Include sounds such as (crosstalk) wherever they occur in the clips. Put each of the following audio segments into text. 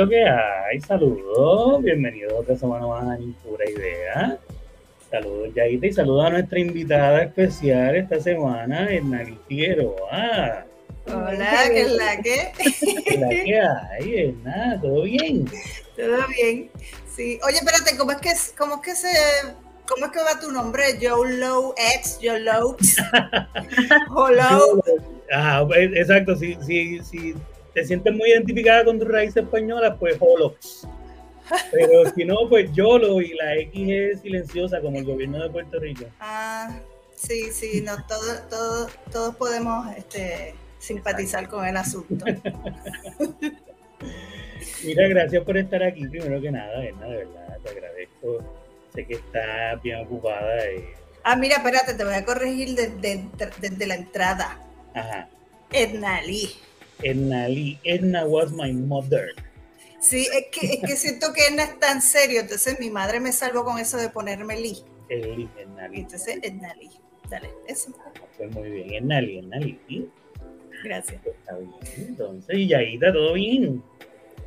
lo que hay? Saludos, bienvenidos a otra semana más en Pura Idea. Saludos, Yaita, y saludos a nuestra invitada especial esta semana, Hernani Figueroa. Hola, ¿qué es la que? ¿Qué es la que hay, Hernán? ¿Todo bien? Todo bien. Sí. Oye, espérate, ¿cómo es que, cómo es que se ¿Cómo es que va tu nombre? Joe Low X, Joe Low. Hello. Ah, exacto. Si, si, si te sientes muy identificada con tu raíz española, pues Holox. Pero (laughs) si no, pues YOLO y la X es silenciosa como el gobierno de Puerto Rico. Ah, sí, sí, no, todo, todo, todos podemos este, simpatizar con el asunto. (laughs) Mira, gracias por estar aquí, primero que nada, Edna, de verdad, te agradezco sé que está bien ocupada. Y... Ah, mira, espérate, te voy a corregir desde, desde la entrada. Ajá. Edna Lee. Edna Lee. Edna was my mother. Sí, es que, es que siento que Edna es tan serio, entonces mi madre me salvó con eso de ponerme Lee. El Lee, Edna Lee. Entonces, Edna Lee. Dale, eso. Pues muy bien, Edna Lee, Edna Lee. Gracias. Está bien, entonces, y Yaita, ¿todo bien?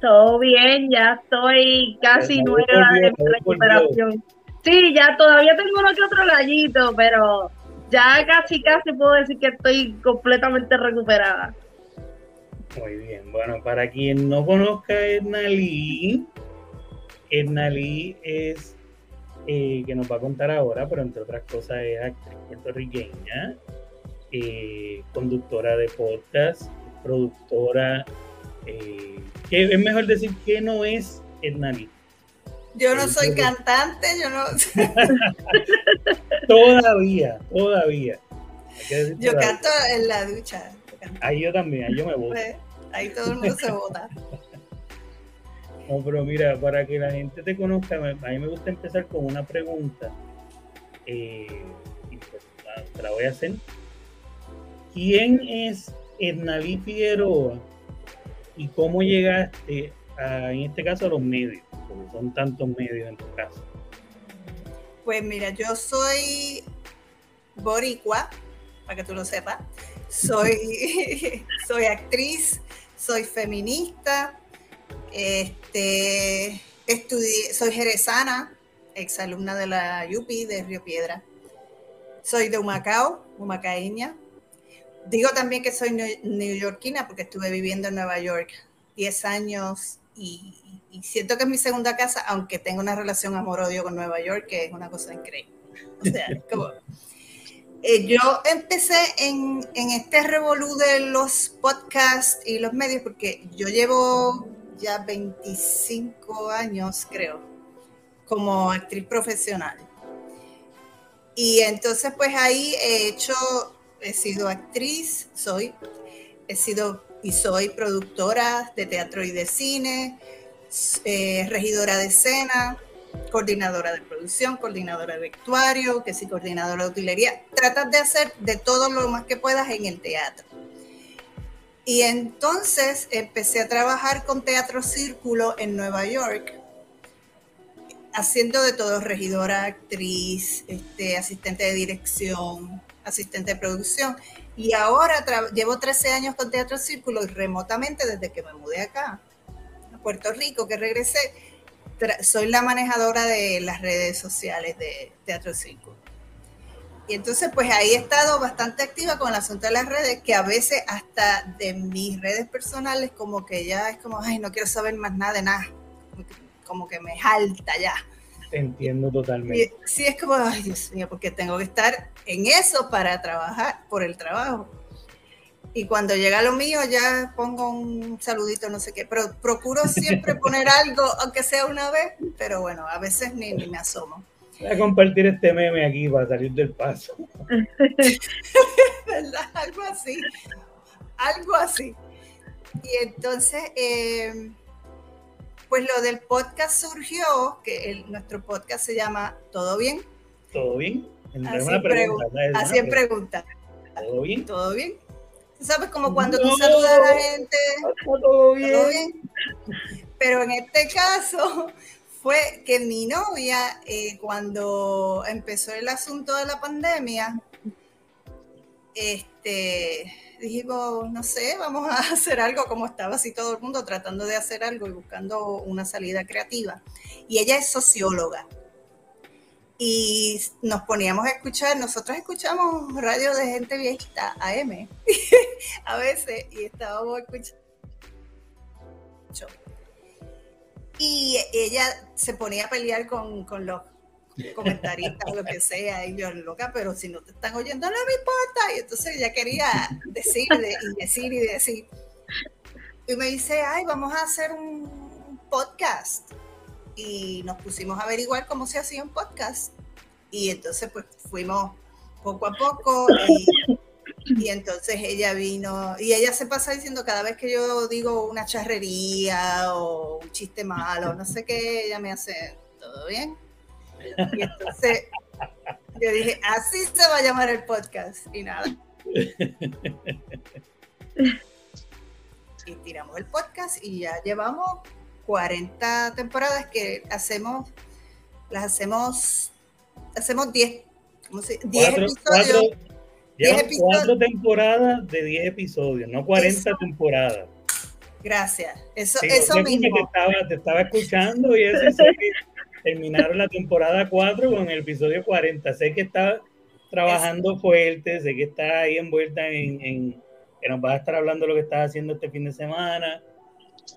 Todo bien, ya estoy casi nueva en recuperación. Sí, ya todavía tengo uno que otro gallito, pero ya casi, casi puedo decir que estoy completamente recuperada. Muy bien, bueno, para quien no conozca a Edna Lee, Edna Lee es, eh, que nos va a contar ahora, pero entre otras cosas es actriz puertorriqueña, eh, conductora de podcast, productora, eh, que es mejor decir que no es Edna Lee. Yo no soy cantante, yo no. (laughs) todavía, todavía. Yo canto en la ducha. Ahí yo también, ahí yo me voto. Pues, ahí todo el mundo se vota. (laughs) No, pero mira, para que la gente te conozca, a mí me gusta empezar con una pregunta. Eh, y pues, te la voy a hacer. ¿Quién es Ednalí Figueroa y cómo llegaste, a, en este caso, a los medios? son tantos medios en tu caso? Pues mira, yo soy boricua, para que tú lo sepas. Soy, (laughs) soy actriz, soy feminista, este, estudié, soy jerezana, exalumna de la UPI de Río Piedra. Soy de Humacao, humacaeña. Digo también que soy neoyorquina porque estuve viviendo en Nueva York 10 años y y siento que es mi segunda casa, aunque tengo una relación amor-odio con Nueva York, que es una cosa increíble. O sea, como, eh, yo empecé en, este revolú de los podcasts y los medios, porque yo llevo ya 25 años, creo, como actriz profesional. Y entonces, pues ahí he hecho, he sido actriz, soy, he sido y soy productora de teatro y de cine, eh, regidora de escena, coordinadora de producción, coordinadora de vestuario, que sí, coordinadora de utilería. Tratas de hacer de todo lo más que puedas en el teatro. Y entonces empecé a trabajar con Teatro Círculo en Nueva York, haciendo de todo, regidora, actriz, este, asistente de dirección, asistente de producción. Y ahora llevo 13 años con Teatro Círculo y remotamente desde que me mudé acá Puerto Rico, que regresé, soy la manejadora de las redes sociales de Teatro 5. Y entonces, pues ahí he estado bastante activa con el asunto de las redes, que a veces hasta de mis redes personales, como que ya es como, ay, no quiero saber más nada de nada, como que, me jalta ya. Entiendo totalmente. sí, es como, ay, Dios mío, porque tengo que estar en eso para trabajar, por el trabajo. Y cuando llega lo mío ya pongo un saludito, no sé qué, pero procuro siempre (laughs) poner algo, aunque sea una vez, pero bueno, a veces ni, me asomo. Voy a compartir este meme aquí para salir del paso. (laughs) Algo así, algo así. Y entonces, em, pues lo del podcast surgió, que nuestro podcast se llama ¿Todo bien? ¿Todo bien? Así, pregunta, así en pregunta. ¿Todo bien? ¿Todo bien? ¿Sabes? Como cuando tú saludas a la gente. Todo bien. Pero en este caso (laughs) fue que mi novia, eh, cuando empezó el asunto de la pandemia, este, dijimos, no sé, vamos a (laughs) hacer algo como estaba así todo el mundo tratando de hacer algo y buscando una salida creativa. Y ella es socióloga. Y nos poníamos a escuchar, nosotros escuchamos radio de gente viejita, AM, (laughs) a veces, y estábamos escuchando. Y ella se ponía a pelear con, con los comentaristas o lo que sea, y yo loca, pero si no te están oyendo, no me importa. Y entonces ella quería decir y decir y decir. Y me dice, ay, vamos a hacer un podcast. Y nos pusimos a averiguar cómo se hacía un podcast. Y entonces pues fuimos poco a poco y, y entonces ella vino y ella se pasa diciendo cada vez que yo digo una charrería o un chiste malo, no sé qué, ella me hace, ¿todo bien? Y entonces yo dije, así se va a llamar el podcast. Y nada. (laughs) Y tiramos el podcast y ya llevamos 40 temporadas que hacemos, las hacemos, hacemos 10, 10 episodios. 10 episodios. cuatro temporadas de 10 episodios, no 40 temporadas. Gracias. Eso, eso mismo. Te estaba, te estaba escuchando y eso terminaron la temporada 4 con el episodio 40. Sé que está trabajando fuerte, sé que está ahí envuelta en, que nos va a estar hablando de lo que estás haciendo este fin de semana.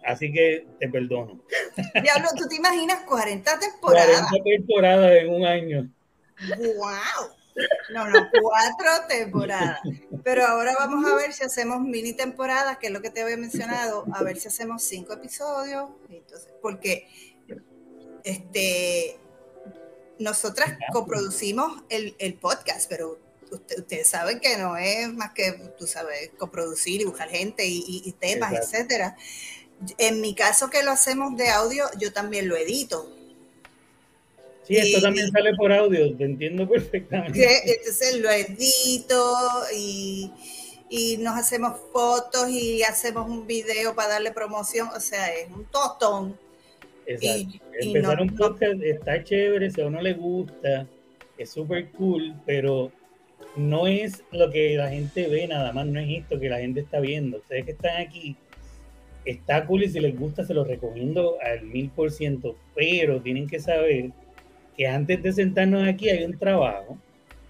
Así que te perdono. Diablo, ¿tú te imaginas 40 temporadas? 40 temporadas en un año. ¡Wow! No, no, cuatro temporadas. Pero ahora vamos a ver si hacemos mini temporadas, que es lo que te había mencionado, a ver si hacemos cinco episodios. Entonces, porque este, nosotras coproducimos el, el podcast, pero ustedes saben que no es más que, tú sabes, coproducir y buscar gente y, temas, etcétera. En mi caso que lo hacemos de audio, yo también lo edito. Sí, esto también sale por audio, te entiendo perfectamente. Entonces lo edito y, y, nos hacemos fotos y hacemos un video para darle promoción, o sea, es un tostón. Exacto. Empezar un podcast está chévere, si a uno le gusta, es súper cool, pero no es lo que la gente ve nada más, no es esto que la gente está viendo. Ustedes que están aquí, está cool y si les gusta se los recomiendo al mil por ciento, pero tienen que saber que antes de sentarnos aquí hay un trabajo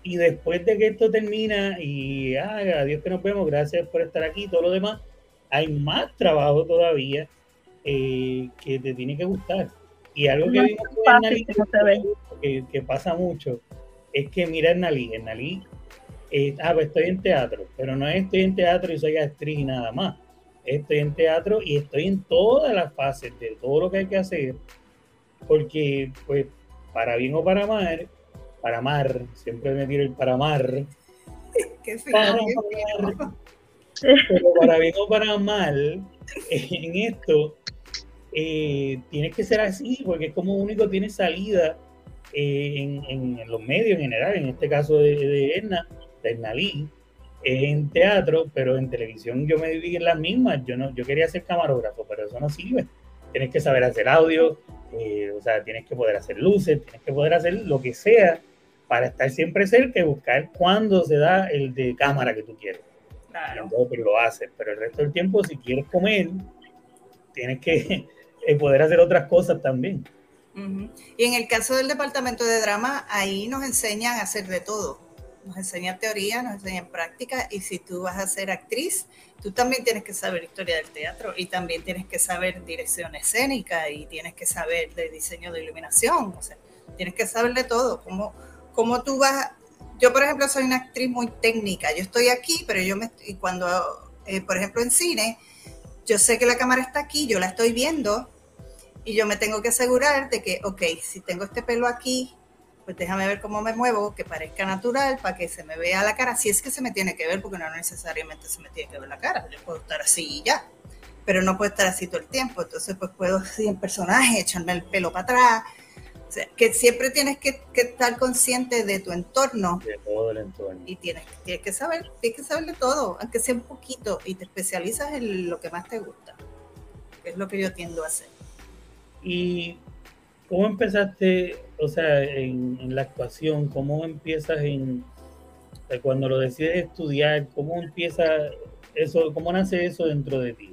y después de que esto termina y ah, adiós que nos vemos, gracias por estar aquí, todo lo demás, hay más trabajo todavía eh, que te tiene que gustar. Y algo que vimos que, que, pasa mucho es que mira en Nalí, en Nalí, eh, ah, pues estoy en teatro, pero no estoy en teatro y soy actriz y nada más. Estoy en teatro y estoy en todas las fases de todo lo que hay que hacer, porque pues para bien o para mal, para amar, siempre me tiro el para amar. (laughs) Qué para Pero para bien o para mal, (laughs) en esto eh, tiene que ser así, porque es como único tiene salida eh, en, los medios en general, en este caso de, de Edna, de Ednalí, en teatro, pero en televisión yo me dividí en las mismas, yo, no, yo quería ser camarógrafo, pero eso no sirve. Tienes que saber hacer audio, eh, o sea, tienes que poder hacer luces, tienes que poder hacer lo que sea para estar siempre cerca y buscar cuándo se da el de cámara que tú quieres. Claro. pero lo haces, pero el resto del tiempo, si quieres comer, tienes que poder hacer otras cosas también. Y en el caso del departamento de drama, ahí nos enseñan a hacer de todo. Nos enseñan teoría, nos enseñan práctica, y si tú vas a ser actriz, tú también tienes que saber historia del teatro y también tienes que saber dirección escénica y tienes que saber de diseño de iluminación, o sea, tienes que saber de todo. Cómo, cómo tú vas. Yo, por ejemplo, soy una actriz muy técnica. Yo estoy aquí, pero yo me. Cuando, eh, por ejemplo, en cine, yo sé que la cámara está aquí, yo la estoy viendo, y yo me tengo que asegurar de que, ok, si tengo este pelo aquí, pues déjame ver cómo me muevo, que parezca natural, para que se me vea la cara, si es que se me tiene que ver, porque no necesariamente se me tiene que ver la cara, yo puedo estar así y ya, pero no puedo estar así todo el tiempo, entonces pues puedo así en personaje, echarme el pelo para atrás, o sea, que siempre tienes que, estar consciente de tu entorno. De todo el entorno. Y tienes, tienes que saber, tienes que saber de todo, aunque sea un poquito, y te especializas en lo que más te gusta, que es lo que yo tiendo a hacer. ¿Y cómo empezaste, o sea, en, la actuación? ¿Cómo empiezas en, cuando lo decides estudiar, ¿cómo empieza eso, cómo nace eso dentro de ti?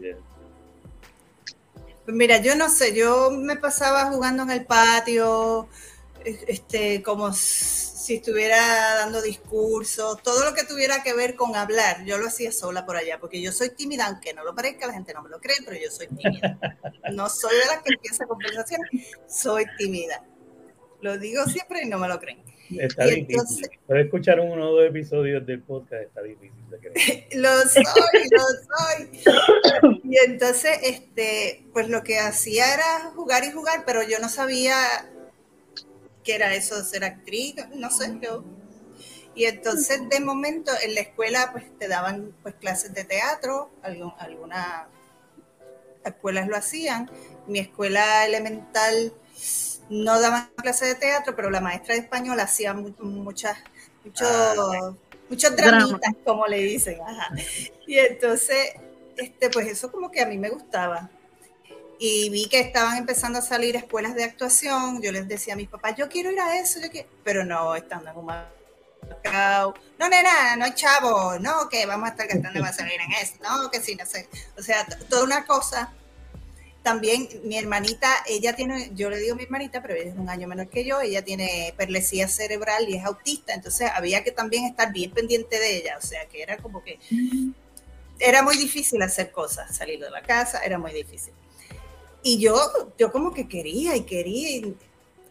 Pues mira, yo no sé, yo me pasaba jugando en el patio, este, como si estuviera dando discursos, todo lo que tuviera que ver con hablar, yo lo hacía sola por allá, porque yo soy tímida, aunque no lo parezca, la gente no me lo cree, pero yo soy tímida. (laughs) No soy de las que empieza conversaciones, soy tímida. Lo digo siempre y no me lo creen. Está difícil. Puedes escuchar uno o dos episodios del podcast, está difícil de creer. (laughs) lo soy, lo soy. Y entonces, este, pues lo que hacía era jugar y jugar, pero yo no sabía qué era eso de ser actriz, no sé, yo. Y entonces, de momento, en la escuela, pues te daban pues clases de teatro, algunas escuelas lo hacían. Mi escuela elemental no daban clases de teatro, pero la maestra de español hacía muchas, muchos, ah, muchos dramitas, como le dicen. (laughs) Y entonces, este, pues eso como que a mí me gustaba. Y vi que estaban empezando a salir escuelas de actuación. Yo les decía a mis papás, yo quiero ir a eso, yo pero no, estando en un no, nena, no hay chavo, no, que vamos a estar gastando más en eso, no, que sí, no sé. O sea, toda una cosa también mi hermanita, ella tiene, yo le digo mi hermanita, pero ella es un año menor que yo, ella tiene perlesía cerebral y es autista, entonces había que también estar bien pendiente de ella, o sea que era como que era muy difícil hacer cosas, salir de la casa, era muy difícil. Y yo, yo como que quería y quería,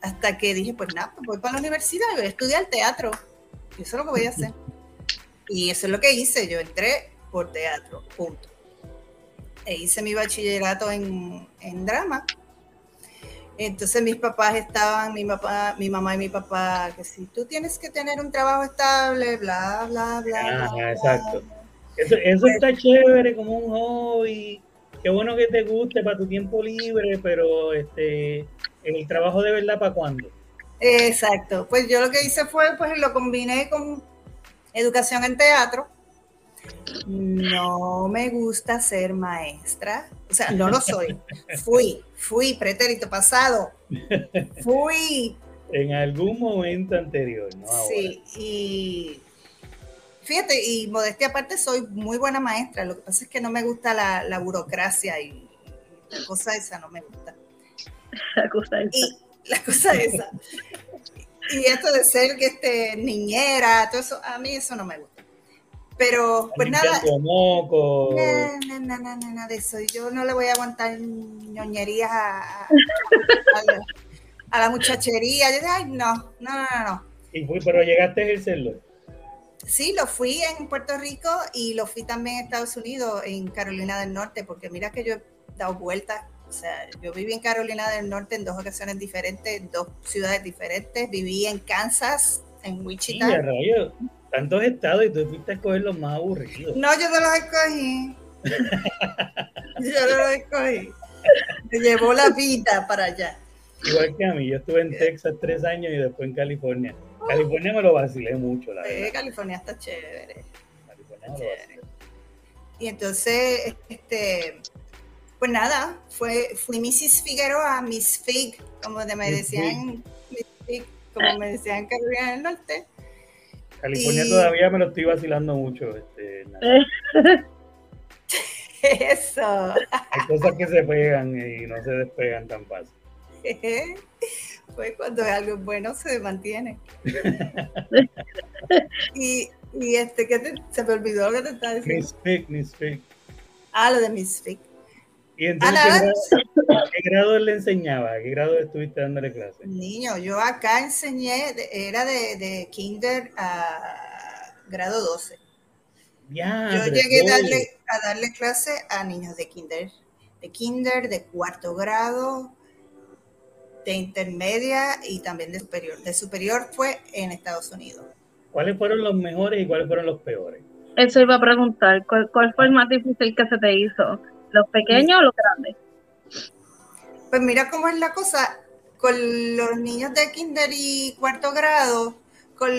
hasta que dije, pues nada, pues voy para la universidad, voy a estudiar teatro, y eso es lo que voy a hacer. Y eso es lo que hice, yo entré por teatro, punto e hice mi bachillerato en, drama. Entonces mis papás estaban, mi papá, mi mamá y mi papá, que si tú tienes que tener un trabajo estable, bla, bla, bla. Ah, exacto. Eso, eso está chévere como un hobby. Qué bueno que te guste para tu tiempo libre, pero este, el trabajo de verdad para cuándo. Exacto. Pues yo lo que hice fue, pues lo combiné con educación en teatro no me gusta ser maestra, o sea, no lo soy. Fui, fui, pretérito pasado. Fui. En algún momento anterior, ¿no? Sí, y fíjate, y modestia aparte, soy muy buena maestra. Lo que pasa es que no me gusta la, burocracia y la cosa esa no me gusta. La cosa esa. Y la cosa esa. y esto de ser que este, niñera, todo eso, a mí eso no me gusta. Pero, pues nada. Moco. No, no, no, nada de eso. Yo no le voy a aguantar ñoñerías a, a, la, muchachería. Yo, ay, no, no, no, no. ¿Y fui, pero llegaste a ejercerlo? Sí, lo fui en Puerto Rico y lo fui también en Estados Unidos, en Carolina del Norte, porque mira que yo he dado vueltas. O sea, yo viví en Carolina del Norte en dos ocasiones diferentes, en dos ciudades diferentes. Viví en Kansas, en Wichita. Sí, tantos estados y tú fuiste a escoger los más aburridos. No, yo no los escogí. yo no los escogí. Me llevó la vida para allá. Igual que a mí, yo estuve en Texas tres años y después en California. California me lo vacilé mucho, la verdad. California está chévere. California está chévere. Y entonces, este, pues nada, fue, fui Mrs. Figueroa, Miss Fig, como me decían, Miss Fig, como me decían en Carolina del Norte. California todavía me lo estoy vacilando mucho. Este, (laughs) Eso. Hay cosas que se pegan y no se despegan tan fácil. (laughs) Pues cuando es algo bueno se mantiene. (laughs) y, y este, ¿qué te, se me olvidó lo que te estaba diciendo. Miss Miss Ah, lo de Miss Fig. ¿Y entonces ¿qué, grado, le enseñaba? ¿Qué grado estuviste dándole clase? Niño, yo acá enseñé, era de, de kinder a grado 12. Ya, yo llegué a darle, a darle clase a niños de kinder, de kinder, de cuarto grado, de intermedia y también de superior. De superior fue en Estados Unidos. ¿Cuáles fueron los mejores y cuáles fueron los peores? Eso iba a preguntar, ¿cuál, cuál fue el más difícil que se te hizo? ¿Los pequeños o los grandes? Pues mira cómo es la cosa con los niños de kinder y cuarto grado, con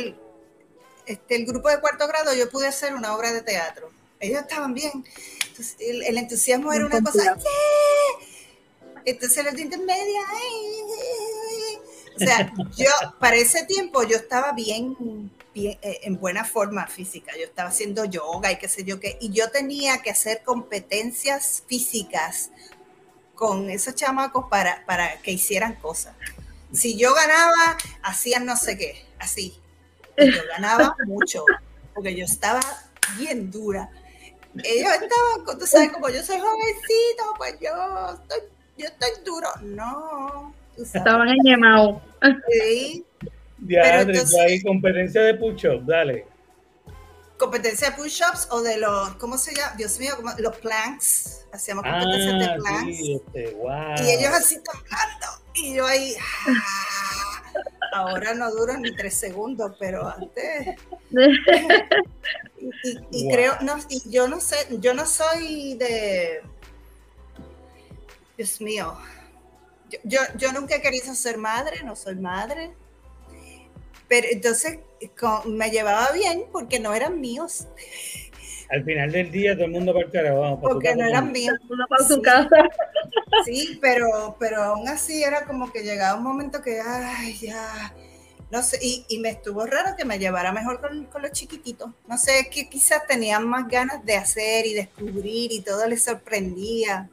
este, el grupo de cuarto grado, yo pude hacer una obra de teatro. Ellos estaban bien. Entonces, el, entusiasmo era una cosa, Entonces los de intermedia, o sea, yo para ese tiempo yo estaba bien bien, eh, en buena forma física. Yo estaba haciendo yoga y qué sé yo qué. Y yo tenía que hacer competencias físicas con esos chamacos para, para que hicieran cosas. Si yo ganaba, hacían no sé qué, así. Y yo ganaba (laughs) mucho, porque yo estaba bien dura. Ellos estaban, tú sabes, como yo soy jovencito, pues yo estoy, yo estoy duro. No. Estaban enñemados. Sí. Ya, entonces, hay competencia de push-up, dale. Competencia de push-ups o de los, ¿cómo se llama? Dios mío, los planks. Hacíamos competencias de ah, planks. Sí, este, wow. Y ellos así temblando. Y yo ahí. Ah, ahora no duro ni tres segundos, pero antes. y, creo, no, y yo no sé, yo no soy de. Dios mío. Yo, yo, nunca he querido ser madre, no soy madre. Pero entonces me llevaba bien porque no eran míos. Al final del día todo el mundo para el carajo. porque no eran míos. para su casa. Sí, pero, pero aún así era como que llegaba un momento que, ay, ya, no sé, y, y me estuvo raro que me llevara mejor con, con los chiquititos. No sé, que quizás tenían más ganas de hacer y descubrir y todo les sorprendía.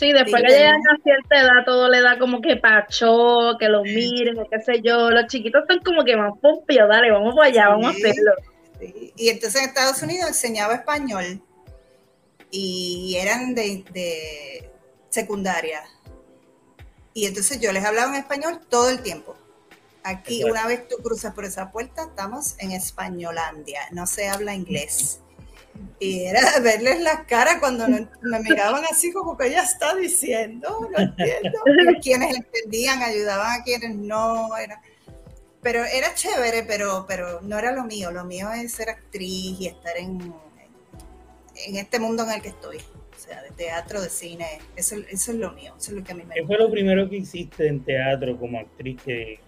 Sí, después que llegan a cierta edad todo le da como que pacho, que lo miren, qué sé yo. Los chiquitos están como que más pompios, dale, vamos para allá, vamos a hacerlo. Y entonces en Estados Unidos enseñaba español y eran de, secundaria. Y entonces yo les hablaba en español todo el tiempo. Aquí, una vez tú cruzas por esa puerta, estamos en Españolandia, no se habla inglés. Y era verles las caras cuando me miraban así como que ella está diciendo, no entiendo. (laughs) quienes entendían ayudaban a quienes no. Era, pero era chévere, pero, pero no era lo mío. Lo mío es ser actriz y estar en, en este mundo en el que estoy. O sea, de teatro, de cine. Eso, eso es lo mío. Eso es lo que a mí me ¿Qué fue lo primero que hiciste en teatro como actriz que,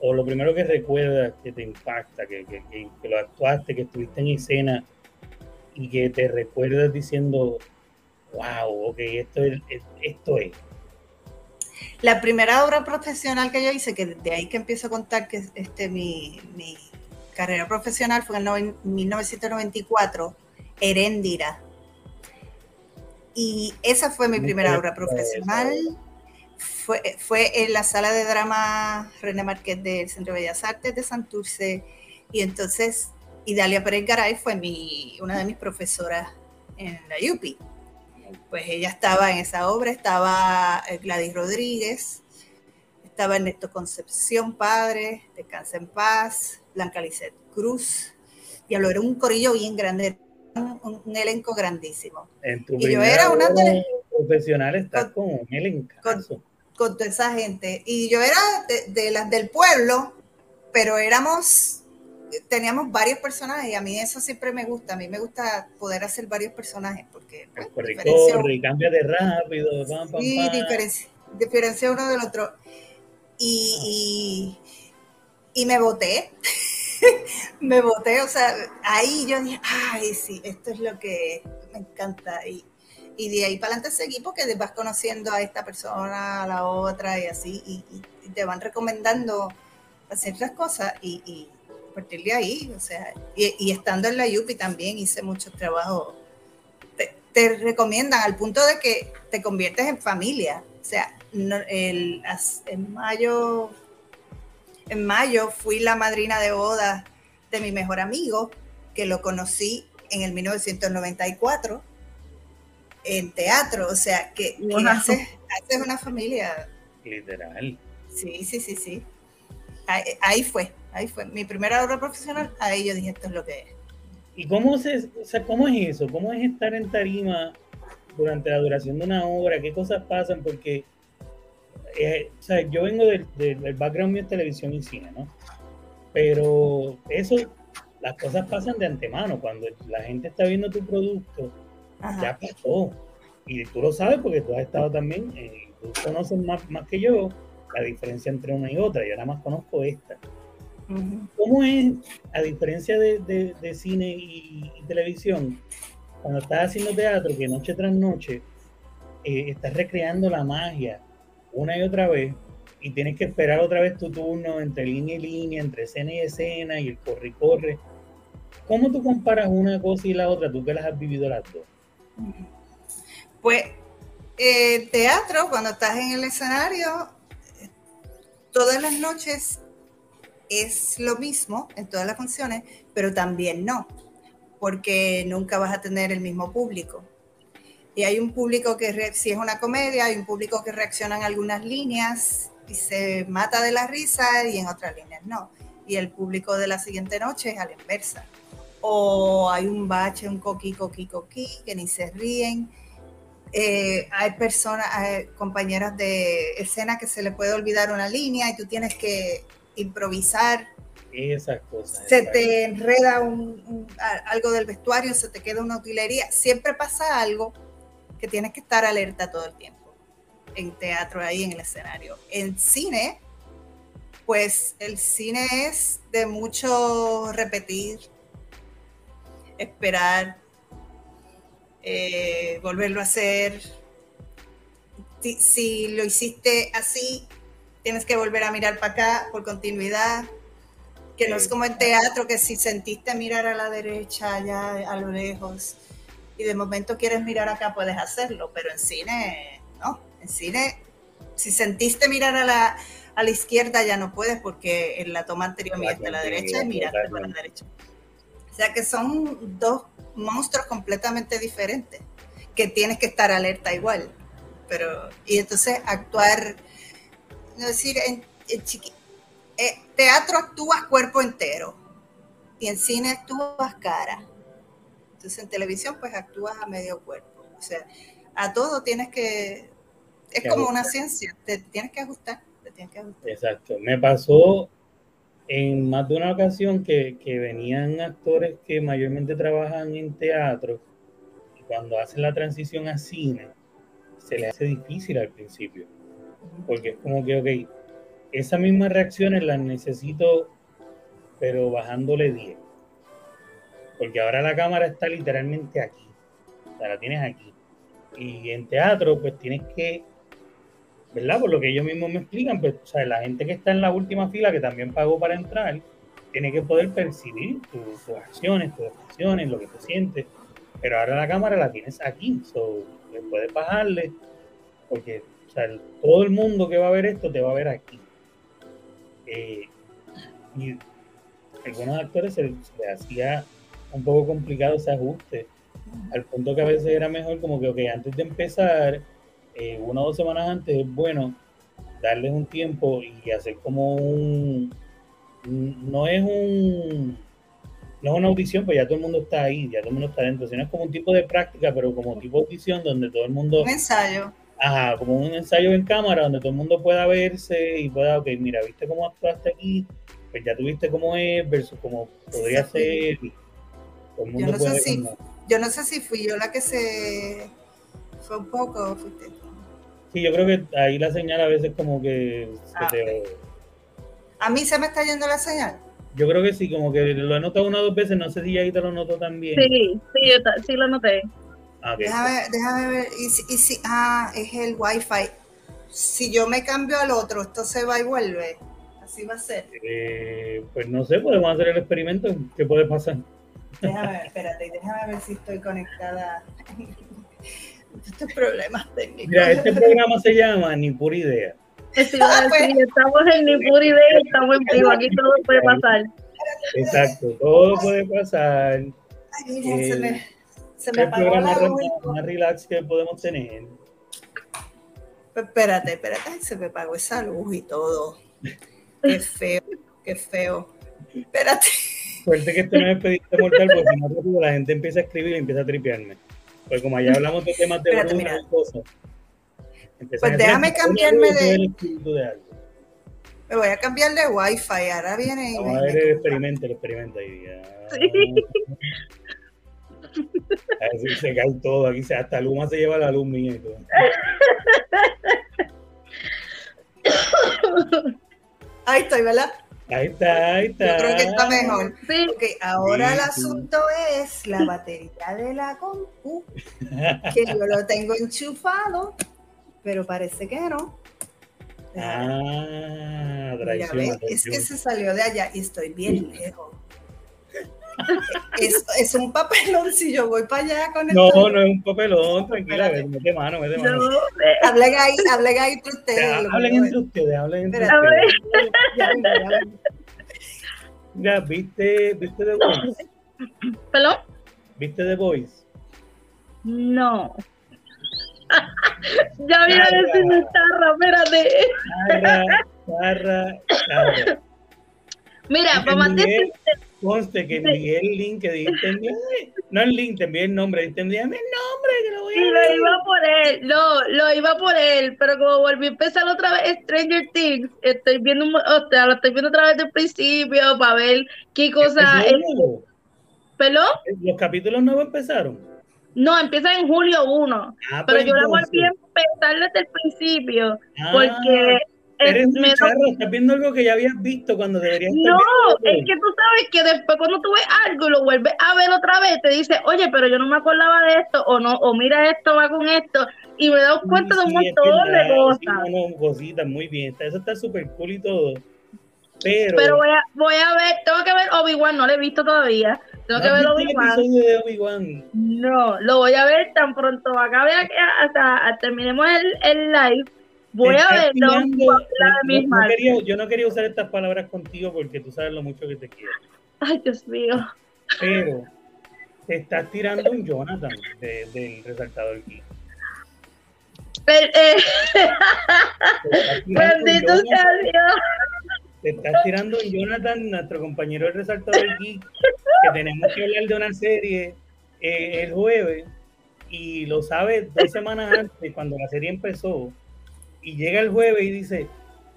o lo primero que recuerdas que te impacta, que, que, que, lo actuaste, que estuviste en escena y que te recuerdas diciendo, wow, ok, esto es, esto es. La primera obra profesional que yo hice, que de ahí que empiezo a contar que este, mi, mi carrera profesional fue en 1994, Heréndira. Y esa fue mi primera obra profesional. Fue, fue en la sala de drama René Marqués del Centro de Bellas Artes de Santurce. Y entonces y Dalia Pérez Garay fue mi, una de mis profesoras en la UPI. Pues ella estaba en esa obra, estaba eh, Gladys Rodríguez, estaba Ernesto Concepción Padre, Descansa en Paz, Blanca Lisset Cruz, y lo era un corillo bien grande, un, elenco grandísimo. En tu y yo era una de profesional está con, un elenco. Con, toda esa gente. Y yo era de las del pueblo, pero éramos teníamos varios personajes y a mí eso siempre me gusta. A mí me gusta poder hacer varios personajes porque. Pues, corre, corre, cambia de rápido. sí, Diferencia, uno del otro. Y, y, me voté. (laughs) me voté, o sea, ahí yo dije, ay, sí, esto es lo que me encanta. Y, y de ahí para adelante seguí porque vas conociendo a esta persona, a la otra y así, y, te van recomendando hacer las cosas y, partir de ahí, o sea, y, estando en la UPI también hice mucho trabajo. Te, recomiendan al punto de que te conviertes en familia. O sea, el, en mayo, en mayo fui la madrina de boda de mi mejor amigo, que lo conocí en el 1994 en teatro, o sea, que, haces, una familia. Literal. Sí, sí, sí, sí. ahí fue. Ahí fue mi primera obra profesional, ahí yo dije, esto es lo que es. ¿Y cómo, se, o sea, cómo es eso? ¿Cómo es estar en tarima durante la duración de una obra? ¿Qué cosas pasan? Porque eh, o sea, yo vengo del, del, background mío de televisión y cine, ¿no? Pero eso, las cosas pasan de antemano. Cuando la gente está viendo tu producto, ya pasó. Y tú lo sabes porque tú has estado también, eh, tú conoces más, más que yo la diferencia entre una y otra. Yo nada más conozco esta. ¿Cómo es, a diferencia de, cine y, televisión, cuando estás haciendo teatro, que noche tras noche eh, estás recreando la magia una y otra vez, y tienes que esperar otra vez tu turno entre línea y línea, entre escena y escena y el corre y corre. ¿Cómo tú comparas una cosa y la otra, tú que las has vivido las dos? Pues eh, teatro, cuando estás en el escenario, todas las noches es lo mismo en todas las funciones, pero también no, porque nunca vas a tener el mismo público. Y hay un público que, si es una comedia, hay un público que reacciona en algunas líneas y se mata de la risa y en otras líneas no. Y el público de la siguiente noche es a la inversa. O hay un bache, un coqui, coqui, coqui, que ni se ríen. Eh, hay personas, hay compañeras de escena que se le puede olvidar una línea y tú tienes que improvisar. Esas cosas. Se te enreda algo del vestuario, se te queda una utilería. Siempre pasa algo que tienes que estar alerta todo el tiempo en teatro, ahí en el escenario. En cine, pues el cine es de mucho repetir, esperar, eh, volverlo a hacer. Si, lo hiciste así, tienes que volver a mirar para acá por continuidad. Que no es como en teatro, que si sentiste mirar a la derecha, allá a lo lejos, y de momento quieres mirar acá, puedes hacerlo, pero en cine, no en cine, si sentiste mirar a la, a la izquierda, ya no puedes porque en la toma anterior miraste a la derecha y miraste para la derecha. O sea que son dos monstruos completamente diferentes, que tienes que estar alerta igual. Pero, y entonces actuar, no decir, en, eh, teatro actúas cuerpo entero y en cine actúas cara. Entonces en televisión pues actúas a medio cuerpo. O sea, a todo tienes que es como una ciencia, te tienes que ajustar, te tienes que ajustar. Exacto, me pasó en más de una ocasión que, que venían actores que mayormente trabajan en teatro y cuando hacen la transición a cine se les hace difícil al principio, porque es como que, ok, esas mismas reacciones las necesito, pero bajándole 10. Porque ahora la cámara está literalmente aquí. O sea, la tienes aquí. Y en teatro, pues tienes que ¿verdad? Por lo que ellos mismos me explican, pues, o sea, la gente que está en la última fila, que también pagó para entrar, tiene que poder percibir tus, acciones, tus acciones, lo que tú sientes. Pero ahora la cámara la tienes aquí, so, puedes bajarle, porque todo el mundo que va a ver esto te va a ver aquí. Eh, y algunos actores se, les hacía un poco complicado ese ajuste, al punto que a veces era mejor como que, ok, antes de empezar, eh, una o dos semanas antes es bueno darles un tiempo y hacer como un, no es un no es una audición, pues ya todo el mundo está ahí, ya todo el mundo está dentro, sino es como un tipo de práctica, pero como tipo de audición donde todo el mundo... Un ensayo. Ajá, como un ensayo en cámara donde todo el mundo pueda verse y pueda, ok, mira, ¿viste cómo actuaste aquí? Pues ya tuviste cómo es versus cómo podría ser. Todo el mundo yo, no sé si, yo no sé si fui yo la que se... Fue un poco, fuiste Sí, yo creo que ahí la señal a veces como que... Ah, ¿A mí se me está yendo la señal? Yo creo que sí, como que lo he notado una o dos veces, no sé si ahí te lo noto también. Sí, sí, yo sí lo noté. Ah, déjame, déjame, ver, y si, ah, es el wifi. Si yo me cambio al otro, esto se va y vuelve. Así va a ser. Eh, pues no sé, podemos hacer el experimento. ¿Qué puede pasar? Déjame ver, espérate, déjame ver si estoy conectada. estos problemas técnicos. Mira, este programa se llama Ni Pura Idea. (laughs) Ah, pues. estamos en Ni Pura Idea, estamos en vivo, aquí todo puede pasar. Exacto, todo puede pasar. Ay, mira, se me, se me apagó programa la más relax que podemos tener. Espérate, espérate, se me apagó esa luz y todo. Qué feo, qué feo. Espérate. Suerte que esto no es expediente mortal, porque si no, la gente empieza a escribir y empieza a tripearme. Pues como allá hablamos de temas de Espérate, cosas. Pues déjame cambiarme de... Me voy a cambiar de wifi, ahora viene... Vamos a ver el experimento, el experimento ahí. A ver se cae todo, aquí hasta Luma se lleva la luz mía y todo. Ahí estoy, ¿verdad? Ahí está, ahí está. Yo creo que está mejor. Sí. ahora el asunto es la batería de la compu, que (laughs) yo lo tengo enchufado, pero parece que no. Ah, traición. es que se salió de allá y estoy bien lejos. Es, es un papelón si yo voy para allá con el No, no es un papelón, tranquila, mete mano, mete mano. No, eh, Hablen ahí, hablen ahí entre Ya, ustedes. que hablen entre ustedes, hablen entre ustedes. Ya ya. Mira, ¿viste, ¿viste The Voice? ¿Perdón? ¿Viste The Voice? No. (laughs) ya mira Nada. ese tarra, espérate. Carra, carra, carra. Mira, para más decirte, Conste que envié el link que dijiste, no el link, te envié el nombre, dijiste, envíame el nombre que lo voy a lo ver. iba a poner, no, lo iba a poner, pero como volví a empezar otra vez Stranger Things, estoy viendo, o sea, lo estoy viendo otra vez del principio para ver qué cosa ¿Es? ¿Perdón? Los capítulos nuevos empezaron. No, empieza en julio 1, Ah, pero pues yo la volví a empezar desde el principio, Ah, porque Eres un charro, estás viendo algo que ya habías visto cuando deberías estar No, viendo es que tú sabes que después cuando tú ves algo y lo vuelves a ver otra vez, te dice, oye, pero yo no me acordaba de esto, o no, o mira esto, va con esto, y me he dado cuenta de un montón de cosas. sí, cositas, muy bien. Eso está súper cool y todo. Pero, Pero voy a, voy a ver, tengo que ver Obi-Wan, no lo he visto todavía. Tengo ¿no que ver Obi-Wan. No, lo voy a ver tan pronto acabe aquí, hasta terminemos el, el live. Voy a tirando- de no- no mal. quería- yo no quería usar estas palabras contigo porque tú sabes lo mucho que te quiero. Ay, Dios mío. Pero te estás tirando un Jonathan de- del resaltador aquí. El- eh, bendito sea Dios. Te estás tirando un Jonathan, nuestro compañero del resaltador geek, que tenemos que hablar de una serie eh, el jueves y lo sabe dos semanas antes cuando la serie empezó y llega el jueves y dice,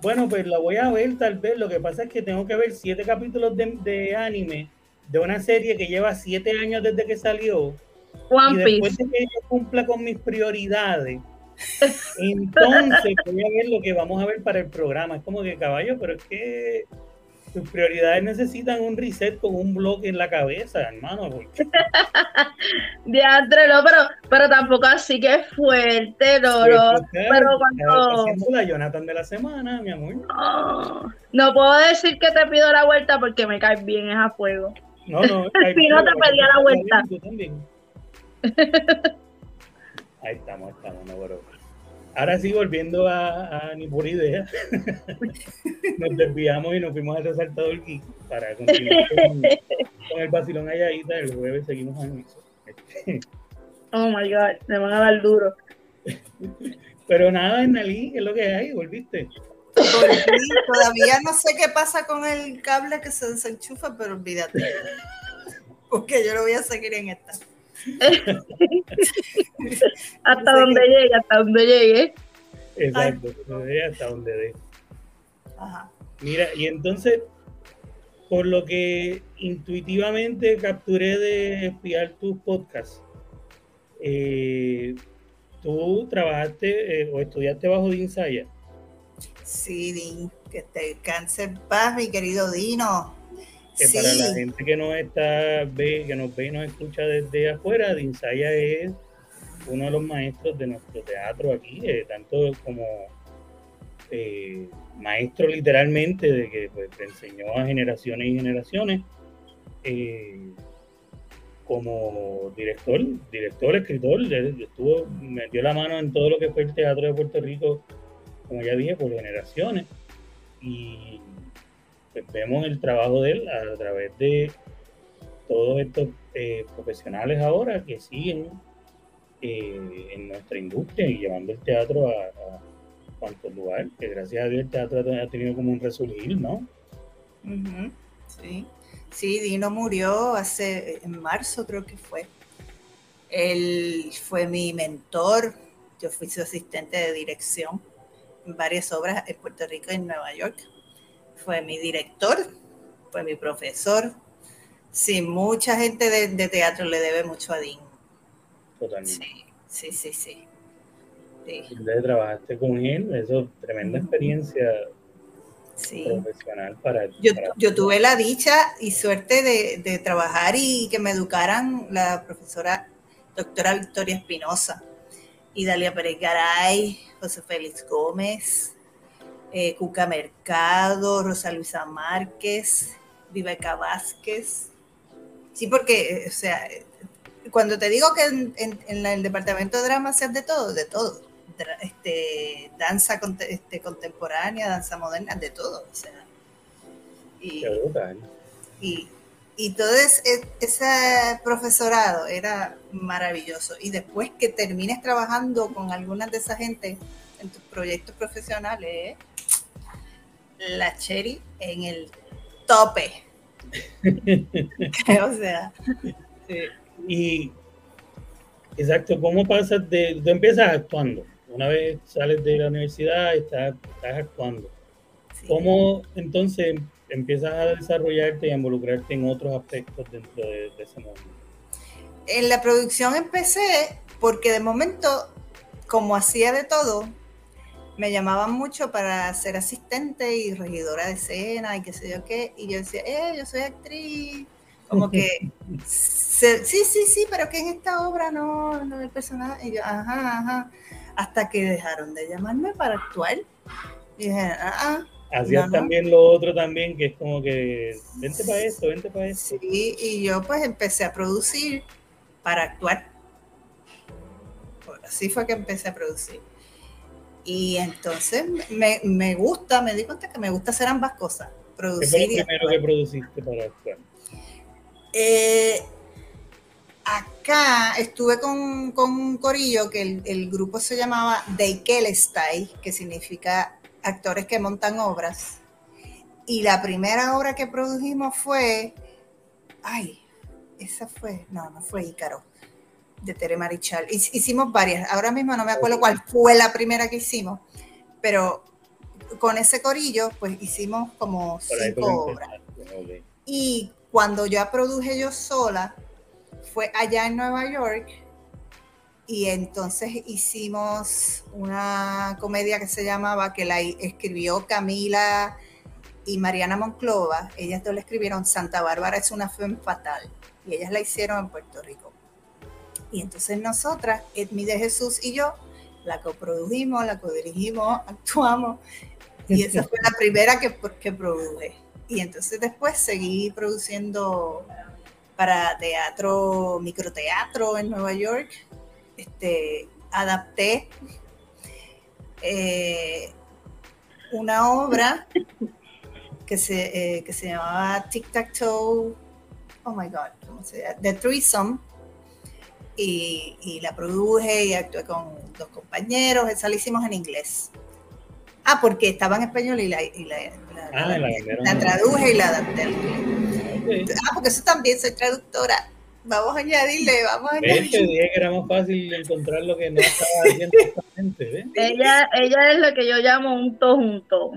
bueno, pues la voy a ver tal vez, lo que pasa es que tengo que ver siete capítulos de, de anime de una serie que lleva siete años desde que salió y después Piece. de que yo cumpla con mis prioridades, entonces voy a ver lo que vamos a ver para el programa. Es como que caballo, pero es que tus prioridades necesitan un reset con un bloque en la cabeza, hermano. (laughs) Diantre, no, pero, pero tampoco así que es fuerte, no, Pero cuando. la Jonathan de la semana, mi amor. No, no puedo decir que te pido la vuelta porque me caes bien, es a fuego. No, no. (laughs) Si no, te pedía la vuelta. Tú también. (laughs) Ahí estamos, estamos, no, pero. Ahora sí, volviendo a, a ni por idea, (laughs) nos desviamos y nos fuimos al resaltador geek para continuar con, con el vacilón allá el jueves seguimos en eso. Oh my god, me van a dar duro. Pero nada, Nalí, es lo que hay, volviste. Volví, Todavía no sé qué pasa con el cable que se desenchufa, pero olvídate. Porque yo lo voy a seguir en esta. Hasta donde llegue, hasta donde llegue. Exacto, de hasta donde dé. Ajá. Mira, y entonces, por lo que intuitivamente capturé de espiar tus podcasts, eh, tú trabajaste eh, o estudiaste bajo Dinsaya. Sí, Din, que te descanse en paz, mi querido Dino. Que Sí, para la gente que nos está ve, que nos ve y nos escucha desde afuera, Dinsaya es uno de los maestros de nuestro teatro aquí, eh, tanto como eh, maestro literalmente, de que pues, te enseñó a generaciones y generaciones, eh, como director, director, escritor, estuvo, metió la mano en todo lo que fue el teatro de Puerto Rico, como ya dije, por generaciones. Y pues, vemos el trabajo de él a través de todos estos eh, profesionales ahora que siguen eh, en nuestra industria y llevando el teatro a, a cuantos lugares, que gracias a Dios el teatro ha tenido como un resurgir, ¿no? Sí. Sí, Dino murió hace, en marzo creo que fue. Él fue mi mentor, yo fui su asistente de dirección en varias obras en Puerto Rico y en Nueva York. Fue mi director, fue mi profesor. Sí, mucha gente de, de teatro le debe mucho a Dean. Totalmente. Sí, sí, sí, sí. Sí, Entonces trabajaste con él, eso es tremenda experiencia sí. profesional para Yo, para- yo tuve la dicha y suerte de, de trabajar y que me educaran la profesora doctora Victoria Espinosa y Dalia Pérez Garay, José Félix Gómez, eh, Cuca Mercado, Rosa Luisa Márquez, Viveca Vázquez. Sí, porque, o sea, cuando te digo que en, el departamento de drama se de todo, de todo. Este, danza este, contemporánea, danza moderna, de todo. O sea, y, y, y todo ese profesorado era maravilloso. Y después que termines trabajando con algunas de esa gente en tus proyectos profesionales, la cherry en el tope. (laughs) o sea. Y, exacto, ¿cómo pasas de, tú empiezas actuando? Una vez sales de la universidad, estás, estás actuando. ¿Cómo entonces empiezas a desarrollarte y a involucrarte en otros aspectos dentro de, ese mundo? En la producción empecé porque de momento, como hacía de todo, me llamaban mucho para ser asistente y regidora de escena y qué sé yo qué, y yo decía, eh, yo soy actriz, como que, (laughs) sí, sí, sí, pero que en esta obra no, no el personaje, y yo, ajá, ajá, hasta que dejaron de llamarme para actuar, y dije, ah, ah Hacías también lo otro también, que es como que, vente para esto, vente para esto. Sí, y yo pues empecé a producir para actuar. Así fue que empecé a producir. Y entonces me, me gusta, me di cuenta que me gusta hacer ambas cosas. Producir ¿Qué fue lo primero que produciste para actuar? Eh, acá estuve con, con, un corillo que el, el grupo se llamaba Deikelestai, que significa actores que montan obras. Y la primera obra que produjimos fue, ay, esa fue, no, no fue Ícaro, de Tere Marichal. Hicimos varias, ahora mismo no me acuerdo cuál fue la primera que hicimos, pero con ese corillo, pues hicimos como cinco obras. Y cuando ya produje yo sola, fue allá en Nueva York, y entonces hicimos una comedia que se llamaba, que la escribió Camila y Mariana Monclova. Ellas dos la escribieron Santa Bárbara es una fe fatal. Y ellas la hicieron en Puerto Rico. Y entonces nosotras, Edmi de Jesús y yo, la coprodujimos, la codirigimos, (laughs) actuamos. Y esa fue la primera que, que produje. Y entonces después seguí produciendo para teatro, microteatro en Nueva York, este, adapté eh, una obra que se, eh, que se llamaba Tic Tac Toe, oh my God, ¿cómo se llama? The Threesome, y, y, la produje y actué con dos compañeros, esa la hicimos en inglés. Ah, porque estaba en español y la, y la, ah, la, traduje y la adapté al inglés. Ah, porque eso también soy traductora vamos a añadirle, vamos a añadirle. Te dije que era más fácil encontrar lo que no estaba haciendo exactamente. (laughs) Ella, ella es lo que yo llamo un tojunto.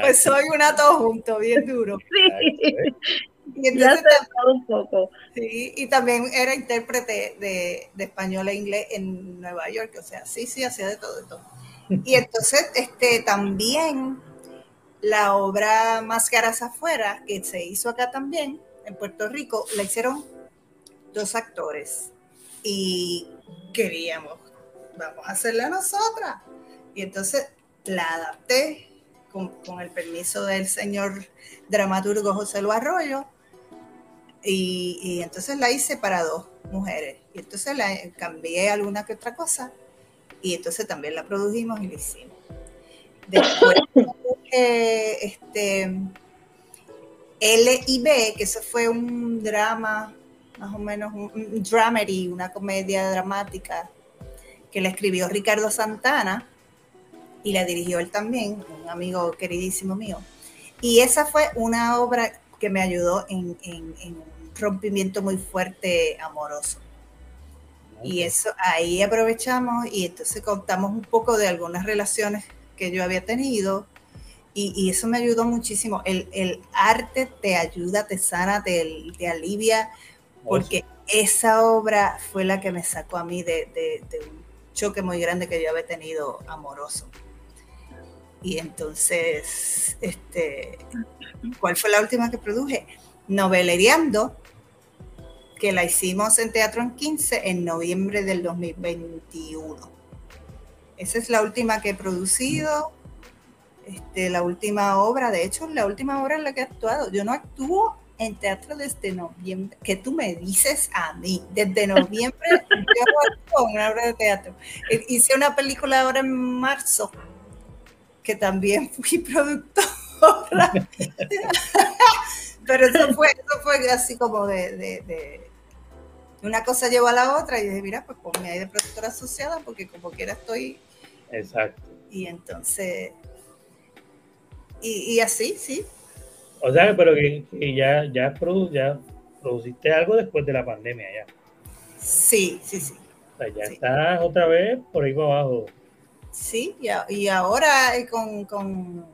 Pues soy un tojunto, bien duro. Sí. Y entonces, un poco. Sí, y también era intérprete de, de, español e inglés en Nueva York, o sea, sí, sí, hacía de todo, de todo. Y (laughs) entonces, este, también la obra Máscaras Afuera, que se hizo acá también, en Puerto Rico, la hicieron dos actores y queríamos, vamos a hacerla nosotras. Y entonces la adapté con, el permiso del señor dramaturgo José Luis Arroyo y, entonces la hice para dos mujeres. Y entonces la cambié alguna que otra cosa y entonces también la produjimos y la hicimos. Después (coughs) este L y B, que eso fue un drama más o menos un, dramedy, una comedia dramática que le escribió Ricardo Santana y la dirigió él también, un amigo queridísimo mío. Y esa fue una obra que me ayudó en, un rompimiento muy fuerte amoroso. Y eso ahí aprovechamos y entonces contamos un poco de algunas relaciones que yo había tenido y, eso me ayudó muchísimo. El, arte te ayuda, te sana, te, te alivia porque esa obra fue la que me sacó a mí de, un choque muy grande que yo había tenido amoroso. Y entonces, este, ¿cuál fue la última que produje? Noveleriando, que la hicimos en Teatro en 15 en noviembre del 2021. Esa es la última que he producido. este, la última obra, de hecho, la última obra en la que he actuado. Yo no actúo en teatro desde noviembre. ¿Qué tú me dices a mí? Desde noviembre (laughs) yo actúo en una obra de teatro. Eh, hice una película ahora en marzo, que también fui productora. Pero eso fue, eso fue así como de, de, una cosa lleva a la otra y dije, mira, pues ponme ahí de productora asociada porque como quiera estoy. Exacto. Y entonces, y, así, sí. O sea, pero que, ya, ya, ya produciste algo después de la pandemia ya. Sí, sí, sí. O sea, ya estás otra vez por ahí para abajo. Sí, y, ahora eh, con, con,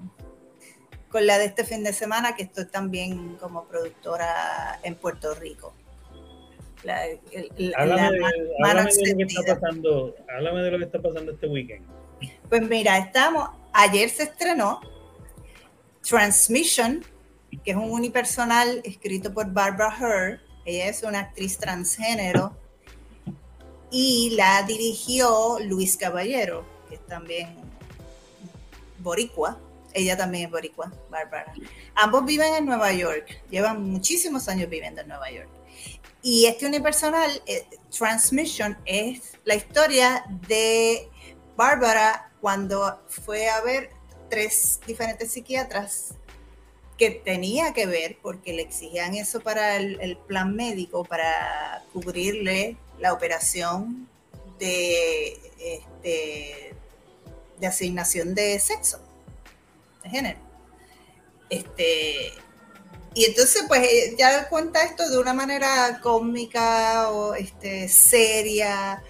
con, la de este fin de semana que estoy también como productora en Puerto Rico. háblame, de, háblame de lo que está pasando, háblame de lo que está pasando este weekend. Pues mira, estamos, ayer se estrenó Transmission, que es un unipersonal escrito por Barbara Herr. Ella es una actriz transgénero y la dirigió Luis Caballero, también boricua. Ella también es boricua, Barbara. Ambos viven en Nueva York, llevan muchísimos años viviendo en Nueva York. Y este unipersonal, eh, Transmission, es la historia de Bárbara cuando fue a ver tres diferentes psiquiatras que tenía que ver porque le exigían eso para el, plan médico, para cubrirle la operación de, este, de asignación de sexo, de género. Este, y entonces, pues, ya cuenta esto de una manera cómica o este, seria,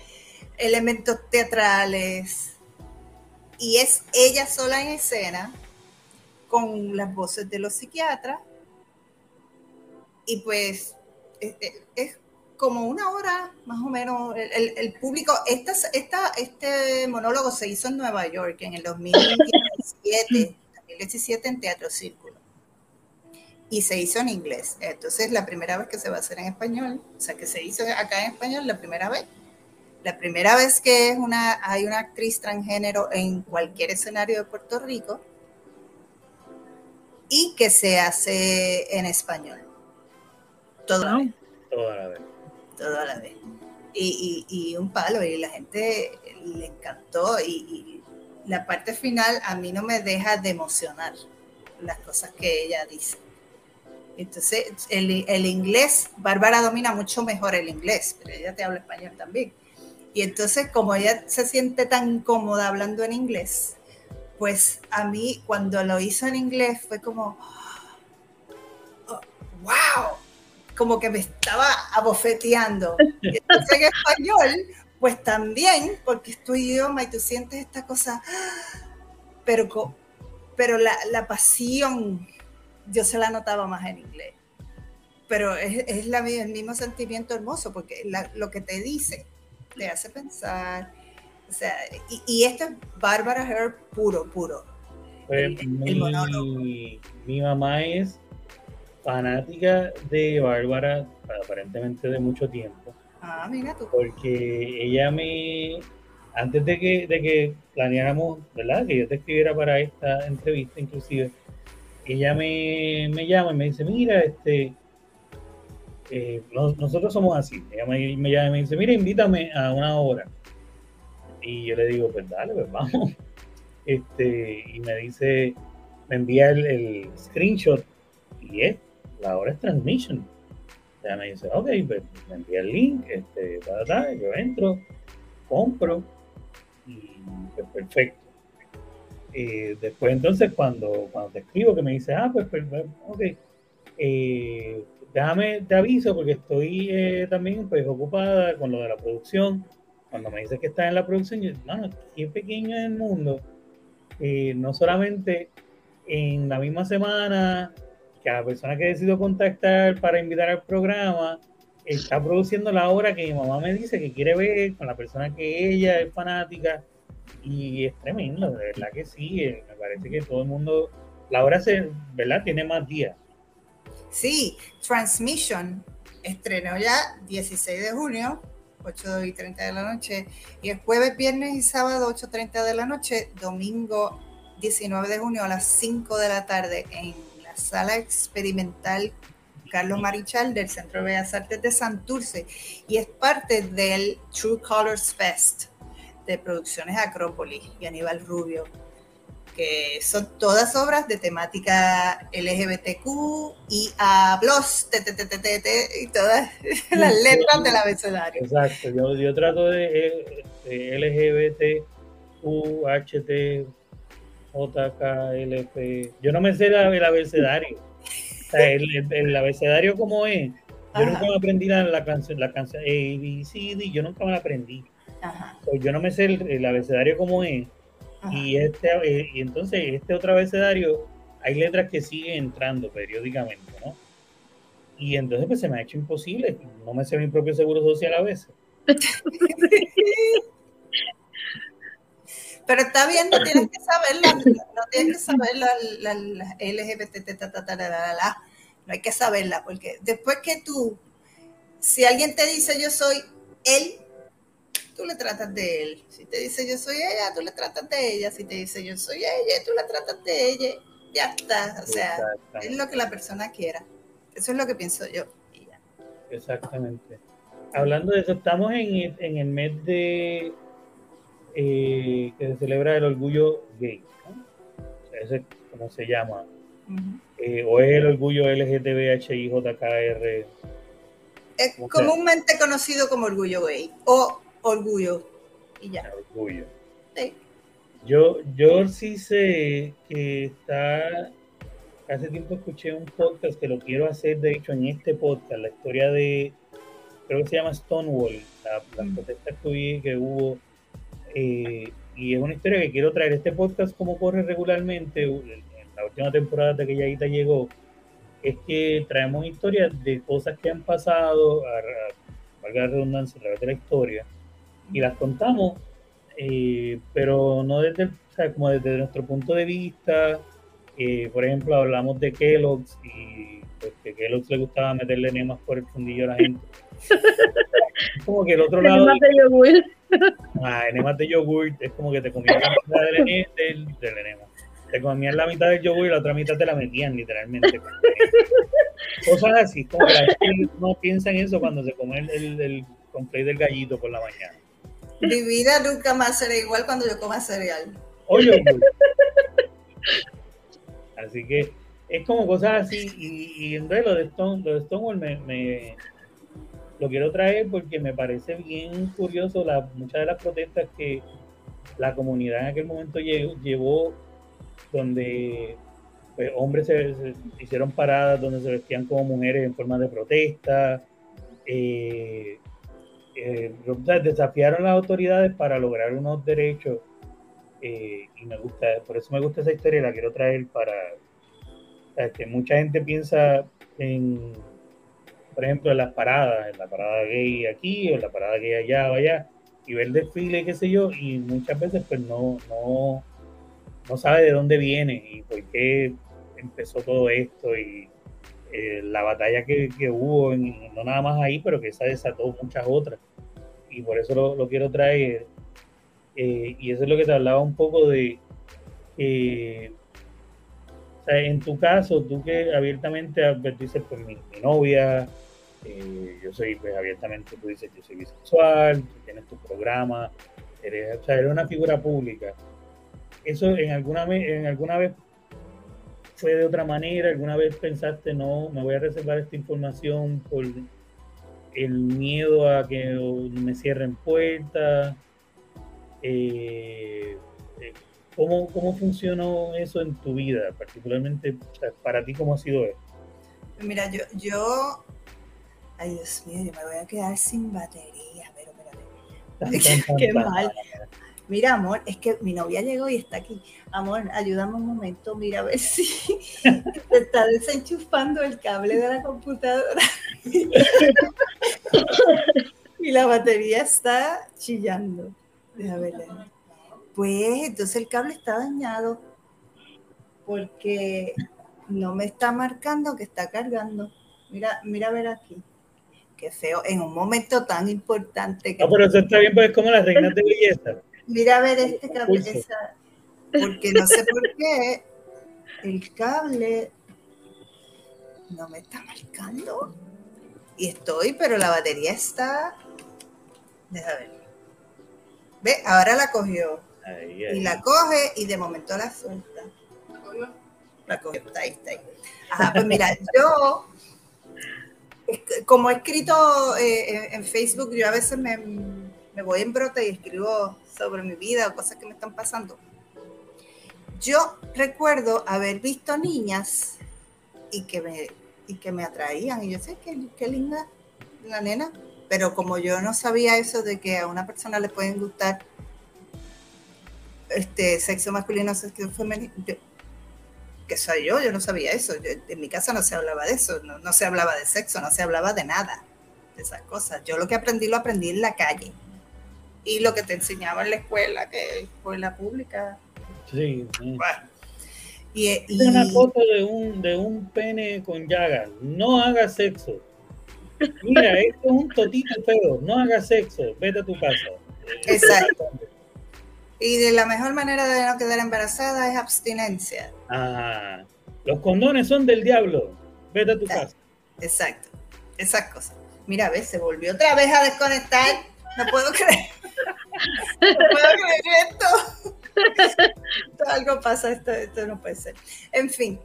elementos teatrales, y es ella sola en escena con las voces de los psiquiatras y pues es, como una hora más o menos el, público, esta, esta, este monólogo se hizo en Nueva York en el 2017, 2017 en Teatro Círculo y se hizo en inglés. Entonces, la primera vez que se va a hacer en español, o sea, que se hizo acá en español la primera vez la primera vez que es una, hay una actriz transgénero en cualquier escenario de Puerto Rico y que se hace en español. Toda la vez. Toda la vez. Toda la vez. Y, un palo, y la gente le encantó. Y, la parte final a mí no me deja de emocionar las cosas que ella dice. Entonces, el, el inglés, Bárbara domina mucho mejor el inglés, pero ella te habla español también y entonces, como ella se siente tan cómoda hablando en inglés, pues a mí cuando lo hizo en inglés fue como, oh, wow, como que me estaba abofeteando. (laughs) Y entonces en español, pues también, porque es tu idioma y tú sientes esta cosa, pero, pero la, la pasión yo se la notaba más en inglés. Pero es, es la, el mismo sentimiento hermoso, porque lo que te dice te hace pensar. O sea, y, esto es Bárbara Herb puro, puro. mi, mi mamá es fanática de Bárbara, aparentemente de mucho tiempo. Ah, mira tú. Porque ella me, antes de que, de que planeáramos, ¿verdad? Que yo te escribiera para esta entrevista, inclusive, ella me, me llama y me dice, mira, este, eh, nosotros somos así. Ella me, me, llama y me dice, mira, invítame a una hora. Y yo le digo, pues dale, pues vamos. Este, y me dice, me envía el, screenshot y es, la hora es transmission. Ella me dice, ok, pues me envía el link, este, yo entro, compro y pues perfecto. Eh, después entonces cuando, cuando te escribo que me dice, ah, pues, pues, pues ok, eh, déjame, te aviso porque estoy eh, también pues ocupada con lo de la producción. Cuando me dices que estás en la producción, yo, no, qué pequeño es el mundo. Eh, no solamente en la misma semana la persona que decido contactar para invitar al programa está produciendo la obra que mi mamá me dice que quiere ver con la persona que ella es fanática y es tremendo, de verdad que sí, eh, me parece que todo el mundo, la obra se, ¿verdad? Tiene más días Sí, Transmission estrenó ya 16 de junio, 8 y 30 de la noche, y el jueves, viernes y sábado, 8.30 de la noche, domingo 19 de junio a las 5 de la tarde en la sala experimental Carlos Marichal del Centro de Bellas Artes de Santurce y es parte del True Colors Fest de Producciones Acrópolis y Aníbal Rubio, que son todas obras de temática LGBTQ y a y todas (laughs) las letras del abecedario. Exacto, yo, trato de, LGBT, U, HT, JK, Yo no me sé el abecedario. el, abecedario como es. Yo nunca me aprendí la, canción, la canción A, B, C, D, yo nunca me la aprendí. yo no me sé el, abecedario como es. Y, este, eh, y entonces este otro abecedario, hay letras que siguen entrando periódicamente, ¿no? Y entonces pues se me ha hecho imposible. No me sé mi propio seguro social a veces. (laughs) Pero está bien, no tienes que saberla, no tienes que saber la, la, LGBT, no hay que saberla, porque después que tú, si alguien te dice yo soy él, tú le tratas de él. Si te dice yo soy ella, tú le tratas de ella. Si te dice yo soy ella, tú le tratas de ella. Ya está. O sea, es lo que la persona quiera. Eso es lo que pienso yo. Exactamente. Hablando de eso, estamos en, en el mes de eh, que se celebra el orgullo gay. ¿no? ese es como se llama. Eh, o es el orgullo LGTBHIJKR. Es comúnmente conocido como orgullo gay o orgullo y ya. Orgullo. Yo, yo sí sé que está. Hace tiempo escuché un podcast que lo quiero hacer, de hecho, en este podcast, la historia de. Creo que se llama Stonewall, la, las protestas que hubo eh, y es una historia que quiero traer. Este podcast, como corre regularmente, en la última temporada de que Yaguita llegó, es que traemos historias de cosas que han pasado, a, valga la redundancia, a través de la historia, y las contamos, eh, pero no desde, como desde nuestro punto de vista. Eh, por ejemplo, hablamos de Kellogg's y pues, que Kellogg's le gustaba meterle enemas por el fundillo a la gente. (laughs) como que el otro lado. (laughs) Ah, enemas de yogurt es como que te comías la mitad del, del, del enema. Te comías la mitad del yogur y la otra mitad te la metían literalmente. (laughs) Cosas así, como que la gente no piensa en eso cuando se come el, el, el del gallito por la mañana. Mi vida nunca más será igual cuando yo coma cereal. Oye, (laughs) así que es como cosas así. Y, y en realidad lo de, Stone, lo de Stonewall me, me lo quiero traer porque me parece bien curioso la, muchas de las protestas que la comunidad en aquel momento llevó, donde pues, hombres se, hicieron paradas, donde se vestían como mujeres en forma de protesta. Eh, eh, desafiaron las autoridades para lograr unos derechos eh, y me gusta, por eso me gusta esa historia la quiero traer para que mucha gente piensa en por ejemplo, en las paradas, en la parada gay aquí o en la parada gay allá o allá, y ver el desfile, qué sé yo, y muchas veces pues no, no, no sabe de dónde viene y por qué empezó todo esto y eh, la batalla que, que hubo, no nada más ahí, pero que esa desató muchas otras. Y por eso lo, quiero traer. Eh, y eso es lo que te hablaba un poco de... Eh, o sea, en tu caso, tú que abiertamente por mi, mi novia, eh, yo soy pues, abiertamente, tú dices, yo soy bisexual, tienes tu programa, eres, o sea, eres una figura pública. ¿Eso en alguna, en alguna vez fue de otra manera? ¿Alguna vez pensaste, no, me voy a reservar esta información por el miedo a que me cierren puertas? Eh, eh, ¿cómo, ¿Cómo funcionó eso en tu vida, particularmente para ti, cómo ha sido eso? Mira, yo, yo Ay, Dios mío, yo me voy a quedar sin batería, pero espérate. (laughs) Qué mal. Mira, amor, es que mi novia llegó y está aquí. Amor, ayúdame un momento, mira a ver si (laughs) se está desenchufando el cable de la computadora. (laughs) y la batería está chillando. Ver. Pues entonces el cable está dañado porque no me está marcando que está cargando. Mira, mira a ver aquí qué feo, en un momento tan importante. Que no, pero eso está bien, pues es como las reinas de belleza. Mira a ver este cabello, esa, porque no sé por qué el cable no me está marcando. Y estoy, pero la batería está. Deja ver. Ve, ahora la cogió. Y la coge y de momento la suelta. La cogió, está ahí, está ahí. Ajá, pues mira, yo, como he escrito eh, en Facebook, yo a veces me, voy en brote y escribo sobre mi vida o cosas que me están pasando. Yo recuerdo haber visto niñas y que me, y que me atraían. Y yo sé que qué linda la nena. Pero como yo no sabía eso de que a una persona le pueden gustar este sexo masculino, sexo femenino, que soy yo, yo no sabía eso. en mi casa no se hablaba de eso, no, no, se hablaba de sexo, no se hablaba de nada, de esas cosas. Yo lo que aprendí lo aprendí en la calle. Y lo que te enseñaba en la escuela, que escuela pública. Sí. Y, una foto de un, de un pene con llagas. No haga sexo. Mira, esto es un totito feo. No haga sexo. Vete a tu casa. Exacto. Y de la mejor manera de no quedar embarazada es abstinencia. Ah, los condones son del diablo. Vete a tu casa. Exacto. Esas cosas. Mira, a se volvió otra vez a desconectar. No puedo creer. No puedo creer esto. Algo pasa, esto, esto no puede ser. En fin,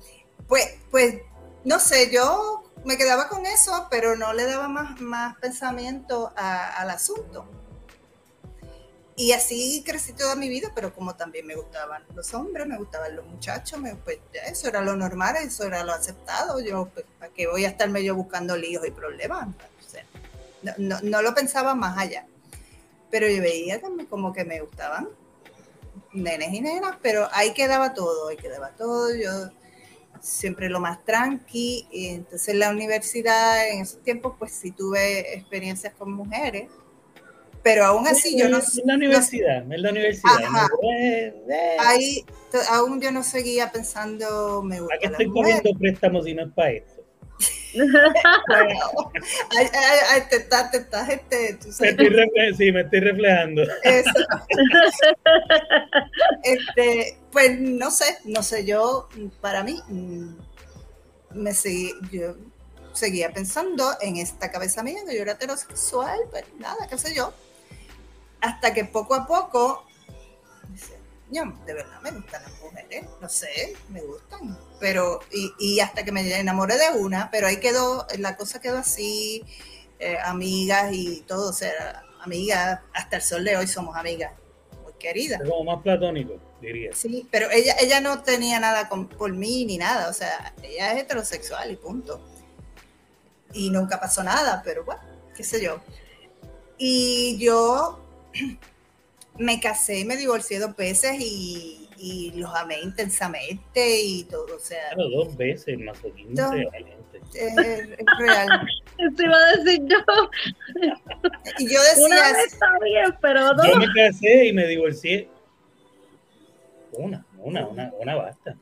pues, pues, no sé, yo me quedaba con eso, pero no le daba más, más pensamiento al asunto. Y así crecí toda mi vida, pero como también me gustaban los hombres, me gustaban los muchachos, pues eso era lo normal, eso era lo aceptado. Yo, pues, ¿para qué voy a estarme yo buscando líos y problemas? no, no, no, lo pensaba más allá. Pero yo veía también como que me gustaban nenes y nenas, pero ahí quedaba todo, ahí quedaba todo. Yo siempre lo más tranqui. Y entonces en la universidad, en esos tiempos, pues sí tuve experiencias con mujeres. Pero aún así yo no... En la universidad, en la universidad. Ahí aún yo no seguía pensando, me gusta. ¿A qué estoy cogiendo préstamos y no es para esto? (laughs) te estás, te estás, este, tú sabes. Me estoy sí, me estoy reflejando. (laughs) Este, pues no sé, no sé, yo, para mí, mm, me seguí, yo seguía pensando en esta cabeza mía, que yo era heterosexual, pues nada, qué sé yo. Hasta que poco a poco yo de verdad me gustan las mujeres, no sé, me gustan. Pero, y, hasta que me enamoré de una, pero ahí quedó, la cosa quedó así, eh, amigas y todo, o sea, amigas, hasta el sol de hoy somos amigas, muy queridas. como más platónico, diría. Sí, pero ella, ella no tenía nada por mí ni nada, o sea, ella es heterosexual y punto. Y nunca pasó nada, pero bueno, qué sé yo. Y yo (clears throat) me casé, me divorcié dos veces y, y los amé intensamente y todo, o sea. Claro, dos veces, masoquismo no, es, es real. (laughs) Eso iba a decir yo. Y yo decía. Una vez está bien, pero dos. Yo me casé y me divorcié. Una, una, una, una basta.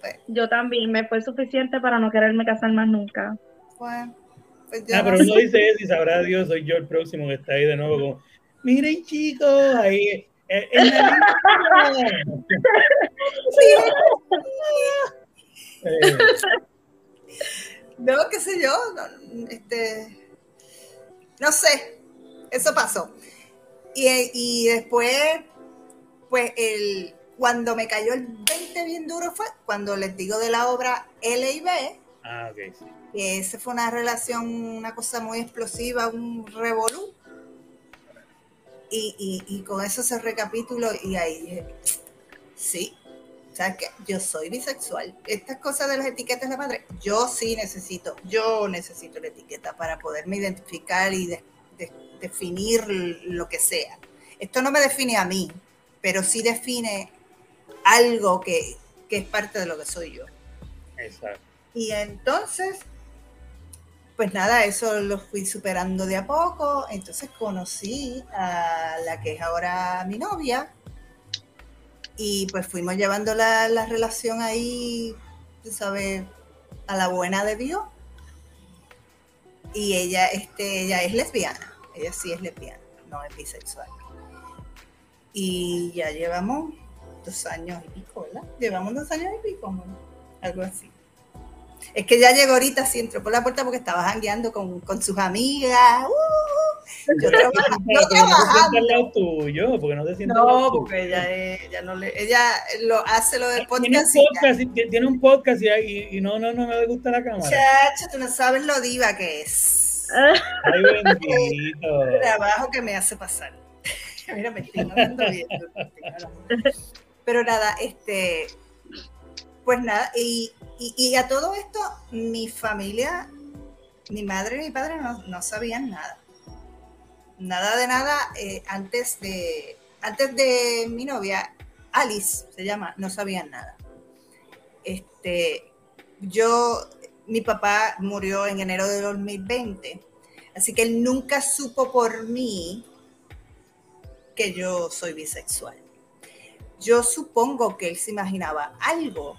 Pues, yo también, me fue suficiente para no quererme casar más nunca. Bueno, pues ah, pero uno dice eso y sabrá Dios, soy yo el próximo que está ahí de nuevo como miren chicos, ahí eh, en la eh. No, qué sé yo, no, este, no sé, eso pasó. Y, y después, pues el, cuando me cayó el 20 bien duro fue cuando les digo de la obra L y B. Ah, ok, sí. Que esa fue una relación, una cosa muy explosiva, un revolú y, con eso se recapitulo y ahí sí, o sea que yo soy bisexual. Estas cosas de las etiquetas de la madre, yo sí necesito, yo necesito la etiqueta para poderme identificar y definir lo que sea. Esto no me define a mí, pero sí define algo que, que es parte de lo que soy yo. Exacto. Y entonces pues nada, eso lo fui superando de a poco. Entonces conocí a la que es ahora mi novia. Y pues fuimos llevando la, relación ahí, tú sabes, a la buena de Dios. Y ella, este, ella es lesbiana. Ella sí es lesbiana, no es bisexual. Y ya llevamos dos años y pico, ¿verdad? Llevamos dos años y pico, ¿no? algo así. Es que ya llegó ahorita, sí entró por la puerta porque estaba jangueando con, con sus amigas. Uh, yo (laughs) trabajando. Pero porque no al lado tuyo, porque no te sientas al No, porque ella, ella no le, ella lo hace lo del Ah, Tiene un podcast. y podcast, y- tiene un podcast y, y- no, no, no, no le gusta la cámara. Chacha, tú no sabes lo diva que es. (laughs) Ay, bendito. El trabajo que me hace pasar. (laughs) Mira, me estoy hablando bien. Pero nada, este, pues nada, y, y- a todo esto, mi familia, mi madre y mi padre no, no sabían nada. Nada de nada eh, antes de antes de mi novia, Alice se llama, no sabían nada. Este, yo, mi papá murió en enero de 2020, así que él nunca supo por mí que yo soy bisexual. Yo supongo que él se imaginaba algo,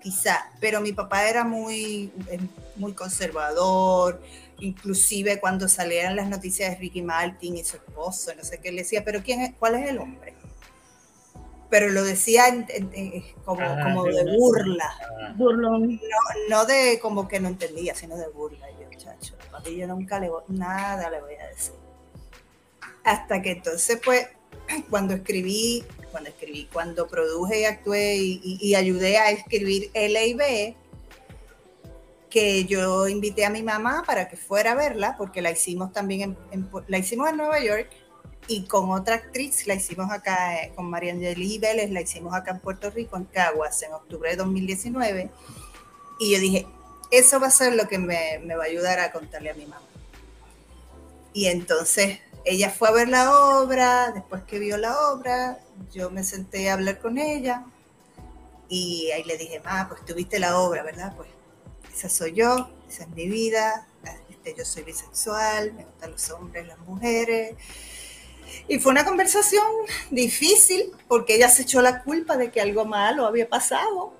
quizá, pero mi papá era muy, eh, muy conservador, inclusive cuando salieran las noticias de Ricky Martin y su esposo, no sé qué, él decía, pero quién es, ¿cuál es el hombre? Pero lo decía en- en- en- como, Ah, como de no. burla Ah, Burlón. no de como que no entendía, sino de burla. Yo, chacho, papi, yo nunca le voy, nada le voy a decir. Hasta que entonces, pues, (clears throat) cuando escribí, cuando escribí, cuando produje y actué y, y- y ayudé a escribir L y B, que yo invité a mi mamá para que fuera a verla, porque la hicimos también en, en- la hicimos en Nueva York y con otra actriz la hicimos acá, eh, con María Angeli Vélez, la hicimos acá en Puerto Rico, en Caguas, en octubre de 2019. Y yo dije, eso va a ser lo que me, me va a ayudar a contarle a mi mamá. Y entonces ella fue a ver la obra, después que vio la obra, yo me senté a hablar con ella y ahí le dije, ma, pues tuviste la obra, ¿verdad? Pues esa soy yo, esa es mi vida, este, yo soy bisexual, me gustan los hombres, las mujeres. Y fue una conversación difícil porque ella se echó la culpa de que algo malo había pasado.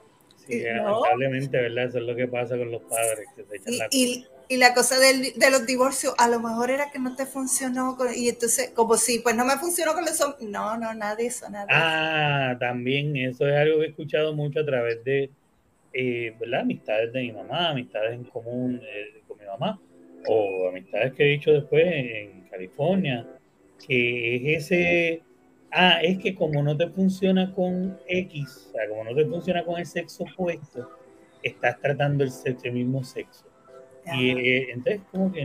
sí, No. lamentablemente, ¿verdad? Eso es lo que pasa con los padres, que se echan Y, la y- y la cosa de los divorcios, a lo mejor era que no te funcionó, con- y entonces, como si, pues no me funcionó con los hombres. No, no, nada de eso, nada. Ah, también, eso es algo que he escuchado mucho a través de, eh, ¿verdad? Amistades de mi mamá, amistades en común eh, con mi mamá, o amistades que he dicho después en California, que es ese, ah, es que como no te funciona con X, o sea, como no te funciona con el sexo opuesto, estás tratando el, sexo, el mismo sexo. Y eh, entonces como que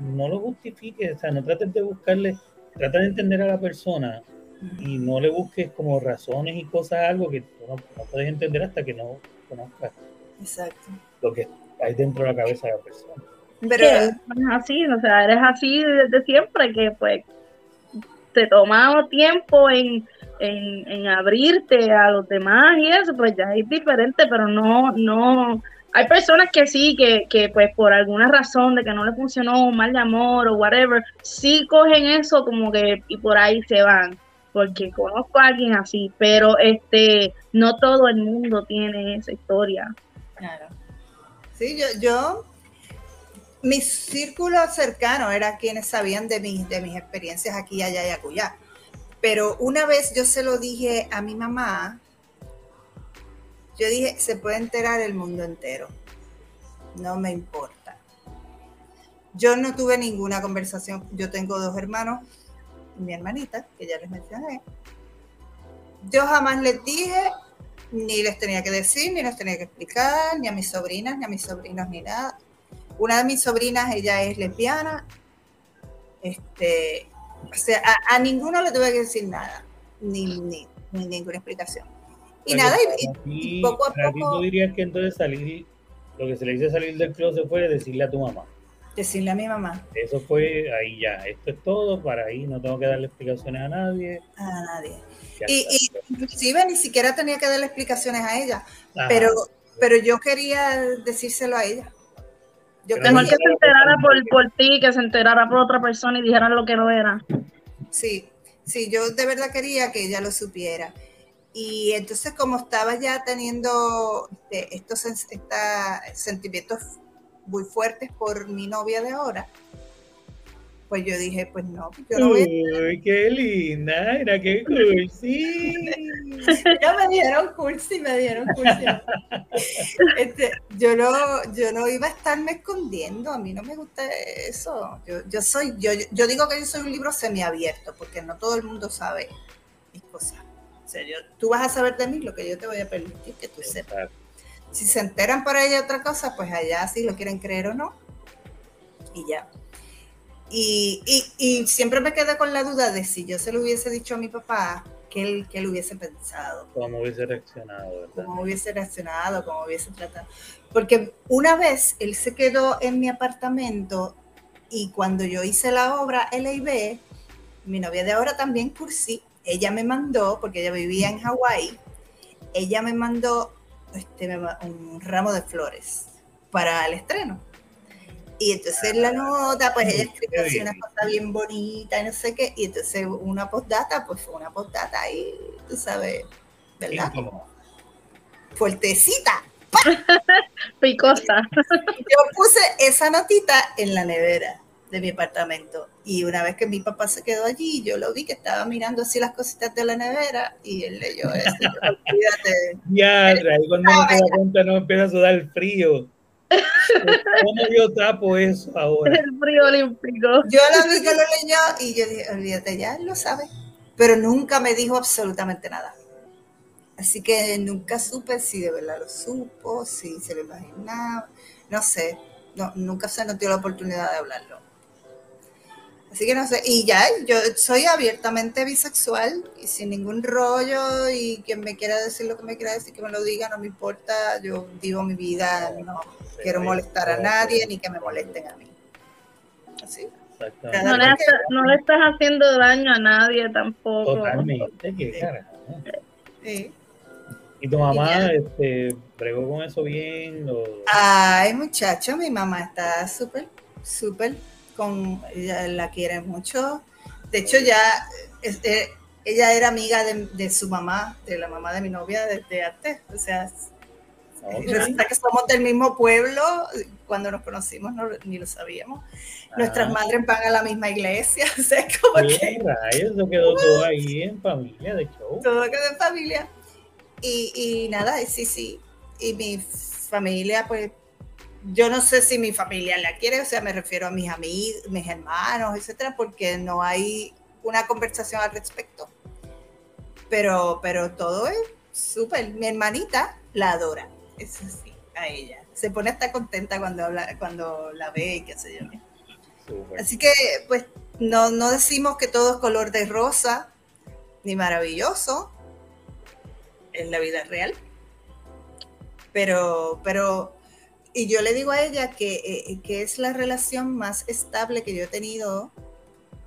no lo justifiques, o sea, no trates de buscarle, trata de entender a la persona y no le busques como razones y cosas, algo que tú no, no puedes entender hasta que no conozcas Exacto. lo que hay dentro de la cabeza de la persona. Pero, es así, o sea, eres así desde siempre, que pues te toma tiempo en, en, en abrirte a los demás y eso, pues ya es diferente, pero no, no, hay personas que sí, que, que pues por alguna razón de que no le funcionó un mal de amor o whatever, sí cogen eso como que y por ahí se van, porque conozco a alguien así, pero este, no todo el mundo tiene esa historia. claro. Sí, yo, yo, mi círculo cercano era quienes sabían de mis, de mis experiencias aquí, allá y acullá. Pero una vez yo se lo dije a mi mamá, yo dije, se puede enterar el mundo entero. No me importa. Yo no tuve ninguna conversación. Yo tengo dos hermanos, mi hermanita, que ya les mencioné. Yo jamás les dije, ni les tenía que decir, ni les tenía que explicar, ni a mis sobrinas, ni a mis sobrinos, ni nada. Una de mis sobrinas, ella es lesbiana. Este, o sea, a, ninguno le tuve que decir nada, ni, ni ninguna explicación. Y nada, y- y, poco a poco- tú dirías que entonces salir, lo que se le dice salir del closet fue decirle a tu mamá. decirle a mi mamá, Eso fue ahí ya, esto es todo, para ahí no tengo que darle explicaciones a nadie. a nadie. ya Y, está. y inclusive ni siquiera tenía que darle explicaciones a ella, Ajá. pero, pero yo quería decírselo a ella. Yo Pero Mejor quería, que se enterara por, por ti, que se enterara por otra persona y dijeran lo que no era. sí, sí, yo de verdad quería que ella lo supiera. Y entonces como estaba ya teniendo este, estos esta- sentimientos muy fuertes por mi novia de ahora, pues yo dije, pues no, yo no voy a... Uy, qué linda, era qué (laughs) cursi. ya me dieron cursi, me dieron cursi. Este, yo, no, yo no iba a estarme escondiendo, a mí no me gusta eso. Yo, yo soy, yo, yo digo que yo soy un libro semiabierto, porque no todo el mundo sabe mis cosas. Tú vas a saber de mí lo que yo te voy a permitir que tú sepas. Si se enteran por ella otra cosa, pues allá sí lo quieren creer o no. Y ya. Y, y, siempre me quedé con la duda de si yo se lo hubiese dicho a mi papá, que él, que él hubiese pensado. Cómo hubiese reaccionado, ¿verdad? Cómo hubiese reaccionado, cómo hubiese tratado. Porque una vez él se quedó en mi apartamento y cuando yo hice la obra LIB, mi novia de ahora también cursí, ella me mandó, porque ella vivía en Hawái, ella me mandó este, un ramo de flores para el estreno. Y entonces la nota, pues ella escribió así una cosa bien bonita y no sé qué. Y entonces una postdata, pues fue una postdata y tú sabes, ¿verdad? Como fuertecita. (laughs) Picosa. Yo puse esa notita en la nevera de mi apartamento. Y una vez que mi papá se quedó allí, yo lo vi que estaba mirando así las cositas de la nevera y él leyó eso. Olvídate. Ya, ahí cuando no te da cuenta no empieza a sudar el frío. ¿Cómo yo tapo eso ahora? El frío olímpico. Yo lo vi que lo leyó y yo dije, olvídate, ya él lo sabe. Pero nunca me dijo absolutamente nada. Así que nunca supe si de verdad lo supo, si se lo imaginaba. No sé, no, nunca se nos dio la oportunidad de hablarlo. Así que no sé, y ya, yo soy abiertamente bisexual y sin ningún rollo y quien me quiera decir lo que me quiera decir, que me lo diga, no me importa, yo vivo mi vida, no quiero molestar a nadie ni que me molesten a mí. Así. No le, no le, estás haciendo daño a nadie tampoco. Totalmente, qué cara. Sí. ¿Y tu mamá este, bregó con eso bien? O... Ay, muchacho, mi mamá está súper, súper con, ella la quiere mucho. De hecho, ya este, ella era amiga de, su mamá, de la mamá de mi novia desde antes. O sea, resulta que somos del mismo pueblo. Cuando nos conocimos no, ni lo sabíamos. Nuestras ah. madres van a la misma iglesia. (laughs) O sea, como que. Eso quedó todo ahí en familia, de show. Todo quedó en familia. Y, y nada, sí, sí. Y mi familia, pues yo no sé si mi familia la quiere, o sea, me refiero a mis amigos, mis hermanos, etcétera, porque no hay una conversación al respecto. Pero, pero todo es súper. Mi hermanita la adora, eso sí, a ella. Se pone hasta contenta cuando, habla, cuando la ve y qué sé yo. Así que, pues, no, no decimos que todo es color de rosa ni maravilloso en la vida real. Pero, pero y yo le digo a ella que, eh, que, es la relación más estable que yo he tenido,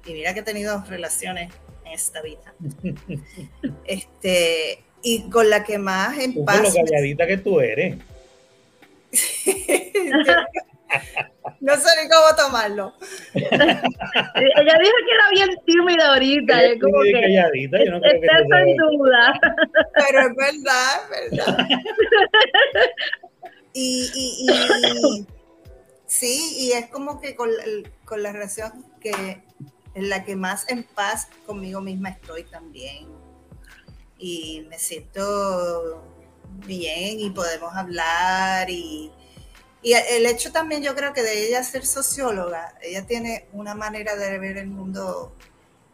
y mira que he tenido relaciones en esta vida, (laughs) este, y con la que más en tú paz... Con lo calladita que tú eres. (laughs) no sé ni cómo tomarlo. (laughs) ella dijo que era bien tímida ahorita. es como que calladita, yo no creo que en duda. Pero es verdad, es verdad. Y, (coughs) sí, y es como que con, la relación que en la que más en paz conmigo misma estoy también. Y me siento bien y podemos hablar y, y el hecho también yo creo que de ella ser socióloga, ella tiene una manera de ver el mundo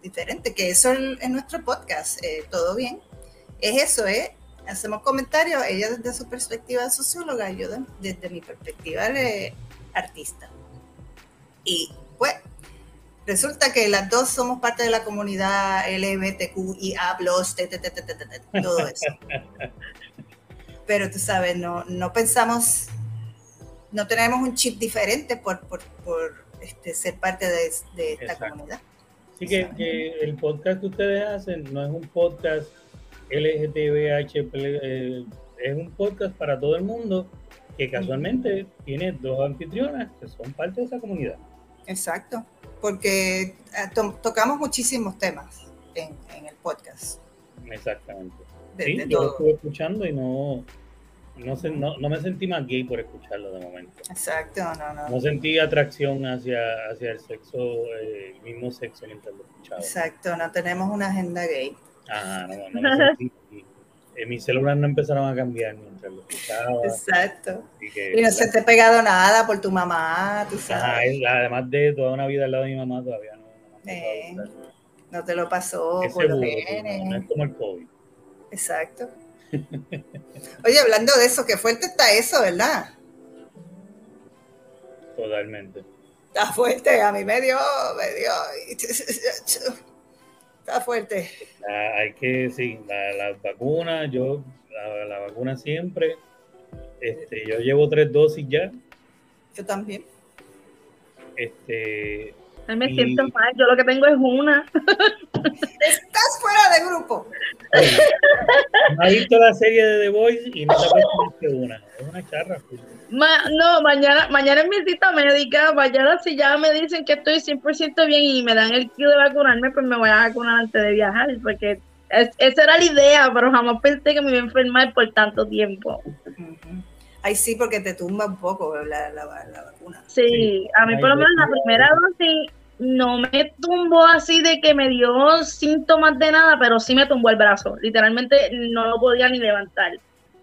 diferente, que eso en, nuestro podcast, eh, todo bien, es eso, ¿eh? Hacemos comentarios, ella desde su perspectiva de socióloga, yo desde mi perspectiva de artista. Y pues, resulta que las dos somos parte de la comunidad LGBTQIA, todo eso. (laughs) Pero tú sabes, no, no pensamos, no tenemos un chip diferente por, por, este, ser parte de, esta comunidad. Así que, que el podcast que ustedes hacen no es un podcast LGTBH eh, es un podcast para todo el mundo que casualmente tiene dos anfitrionas que son parte de esa comunidad. Exacto, porque eh, tocamos muchísimos temas en, el podcast. Exactamente. sí, yo lo estuve escuchando y no, no, sé, no, no, me sentí más gay por escucharlo de momento. Exacto, no, no. No sentí atracción hacia, hacia el sexo, eh, el mismo sexo mientras lo escuchaba. Exacto, no tenemos una agenda gay. Ajá, no, no me (laughs) sentí. Mis células no empezaron a cambiar mientras lo escuchaba. Exacto. y no se te ha pegado nada por tu mamá, tú sabes. Ajá, además de toda una vida al lado de mi mamá, todavía no. No, eh, no te lo pasó por los genes. No es como el COVID. Exacto. (laughs) Oye, hablando de eso, qué fuerte está eso, ¿verdad? Totalmente. Está fuerte, a mí me dio, me dio. Está fuerte. hay que, sí, la, vacuna, yo, la, vacuna siempre. Este, yo llevo tres dosis ya. Yo también. Este, me siento mal, yo lo que tengo es una. (laughs) Estás fuera de grupo. ¿No has visto la serie de The Voice y no te puesto una? Es una charra. Pues. no, mañana, mañana es mi cita médica. Mañana, si ya me dicen que estoy 100% bien y me dan el kit de vacunarme, pues me voy a vacunar antes de viajar. Porque esa era la idea, pero jamás pensé que me iba a enfermar por tanto tiempo. Ay, sí, porque te tumba un poco la, la, vacuna. Sí, a mí por lo menos la primera dosis no me tumbó así de que me dio síntomas de nada, pero sí me tumbó el brazo. Literalmente no lo podía ni levantar.